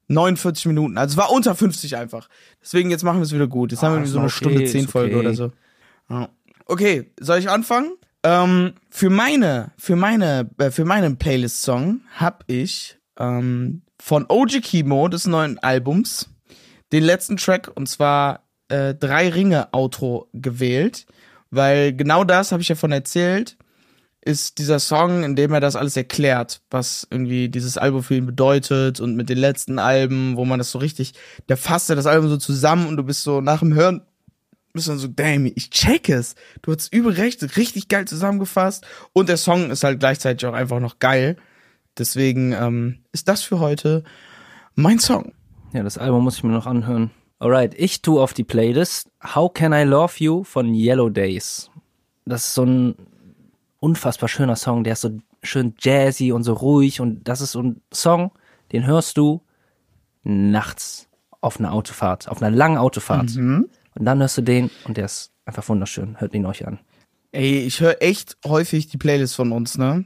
49 Minuten. Also es war unter 50 einfach. Deswegen jetzt machen wir es wieder gut. Jetzt haben wir Ah, so eine okay, Stunde ist 10 Folge okay. oder so. Ja. Okay, soll ich anfangen? Ähm, für meine, für meine, äh, für meinen Playlist-Song habe ich ähm, von OG Kimo des neuen Albums den letzten Track und zwar äh, drei Ringe Outro gewählt, weil genau das habe ich ja von erzählt, ist dieser Song, in dem er das alles erklärt, was irgendwie dieses Album für ihn bedeutet und mit den letzten Alben, wo man das so richtig, der fasst ja das Album so zusammen und du bist so nach dem Hören bist dann so, damn, ich check es. Du hast übel recht, richtig geil zusammengefasst und der Song ist halt gleichzeitig auch einfach noch geil. Deswegen ähm, ist das für heute mein Song. Ja, das Album muss ich mir noch anhören. Alright, ich tue auf die Playlist How Can I Love You von Yellow Days. Das ist so ein unfassbar schöner Song, der ist so schön jazzy und so ruhig und das ist so ein Song, den hörst du nachts auf einer Autofahrt, auf einer langen Autofahrt. Und dann hörst du den und der ist einfach wunderschön. Hört ihn euch an. Ey, ich höre echt häufig die Playlist von uns, ne?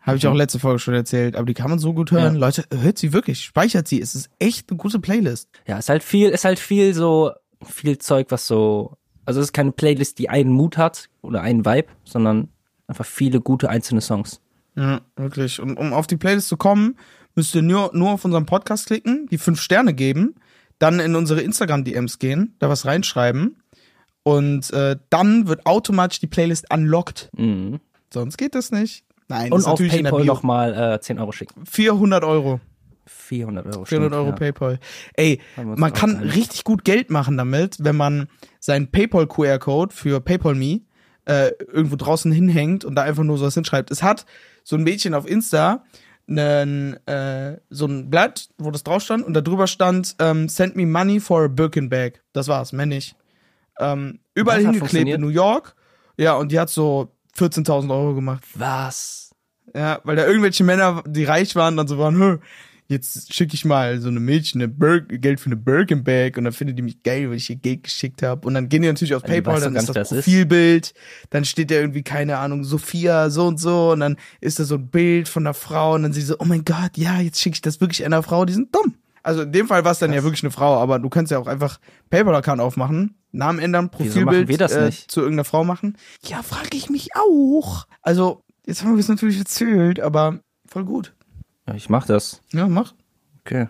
Habe ich auch letzte Folge schon erzählt, aber die kann man so gut hören. Ja. Leute, hört sie wirklich, speichert sie. Es ist echt eine gute Playlist. Ja, ist halt viel, ist halt viel so, viel Zeug, was so, also es ist keine Playlist, die einen Mut hat oder einen Vibe, sondern einfach viele gute einzelne Songs. Ja, wirklich. Und um auf die Playlist zu kommen, müsst ihr nur, nur auf unseren Podcast klicken, die fünf Sterne geben, dann in unsere Instagram-DMs gehen, da was reinschreiben und äh, dann wird automatisch die Playlist unlocked. Mhm. Sonst geht das nicht. Nein, Und auf PayPal nochmal äh, 10 Euro schicken. 400 Euro. 400 Euro. 400 stimmt, Euro ja. PayPal. Ey, man kann richtig gut Geld machen damit, wenn man seinen PayPal-QR-Code für PayPal.me äh, irgendwo draußen hinhängt und da einfach nur sowas hinschreibt. Es hat so ein Mädchen auf Insta nen, äh, so ein Blatt, wo das drauf stand und da drüber stand, ähm, send me money for a Birkin bag. Das war's, mehr nicht. Ähm, überall hingeklebt in New York. Ja, und die hat so 14.000 Euro gemacht. Was? Ja, weil da irgendwelche Männer, die reich waren, dann so waren, jetzt schicke ich mal so eine Mädchen eine Bir Geld für eine Birkin Bag und dann findet die mich geil, weil ich ihr Geld geschickt habe. Und dann gehen die natürlich auf du PayPal, dann ist das ist. Profilbild, dann steht da irgendwie, keine Ahnung, Sophia, so und so, und dann ist da so ein Bild von einer Frau und dann sie so, oh mein Gott, ja, jetzt schicke ich das wirklich einer Frau, die sind dumm. Also in dem Fall war es dann ja wirklich eine Frau, aber du kannst ja auch einfach PayPal-Account aufmachen, Namen ändern, Profilbild das äh, zu irgendeiner Frau machen. Ja, frage ich mich auch. Also, jetzt haben wir es natürlich erzählt, aber voll gut. Ja, ich mach das. Ja, mach. Okay.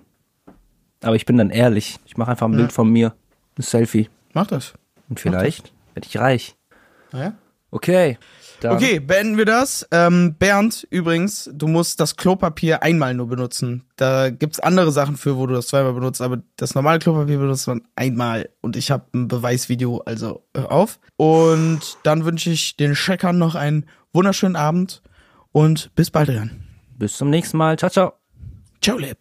Aber ich bin dann ehrlich. Ich mache einfach ein Bild von mir. Ein Selfie. Mach das. Und vielleicht werde ich reich. Ja. Okay. Dann Okay, beenden wir das. Ähm, Bernd, übrigens, du musst das Klopapier einmal nur benutzen. Da gibt's andere Sachen für, wo du das zweimal benutzt, aber das normale Klopapier benutzt man einmal. Und ich habe ein Beweisvideo, also hör auf. Und dann wünsche ich den Checkern noch einen wunderschönen Abend und bis bald dann. Bis zum nächsten Mal. Ciao, ciao. Ciao, le.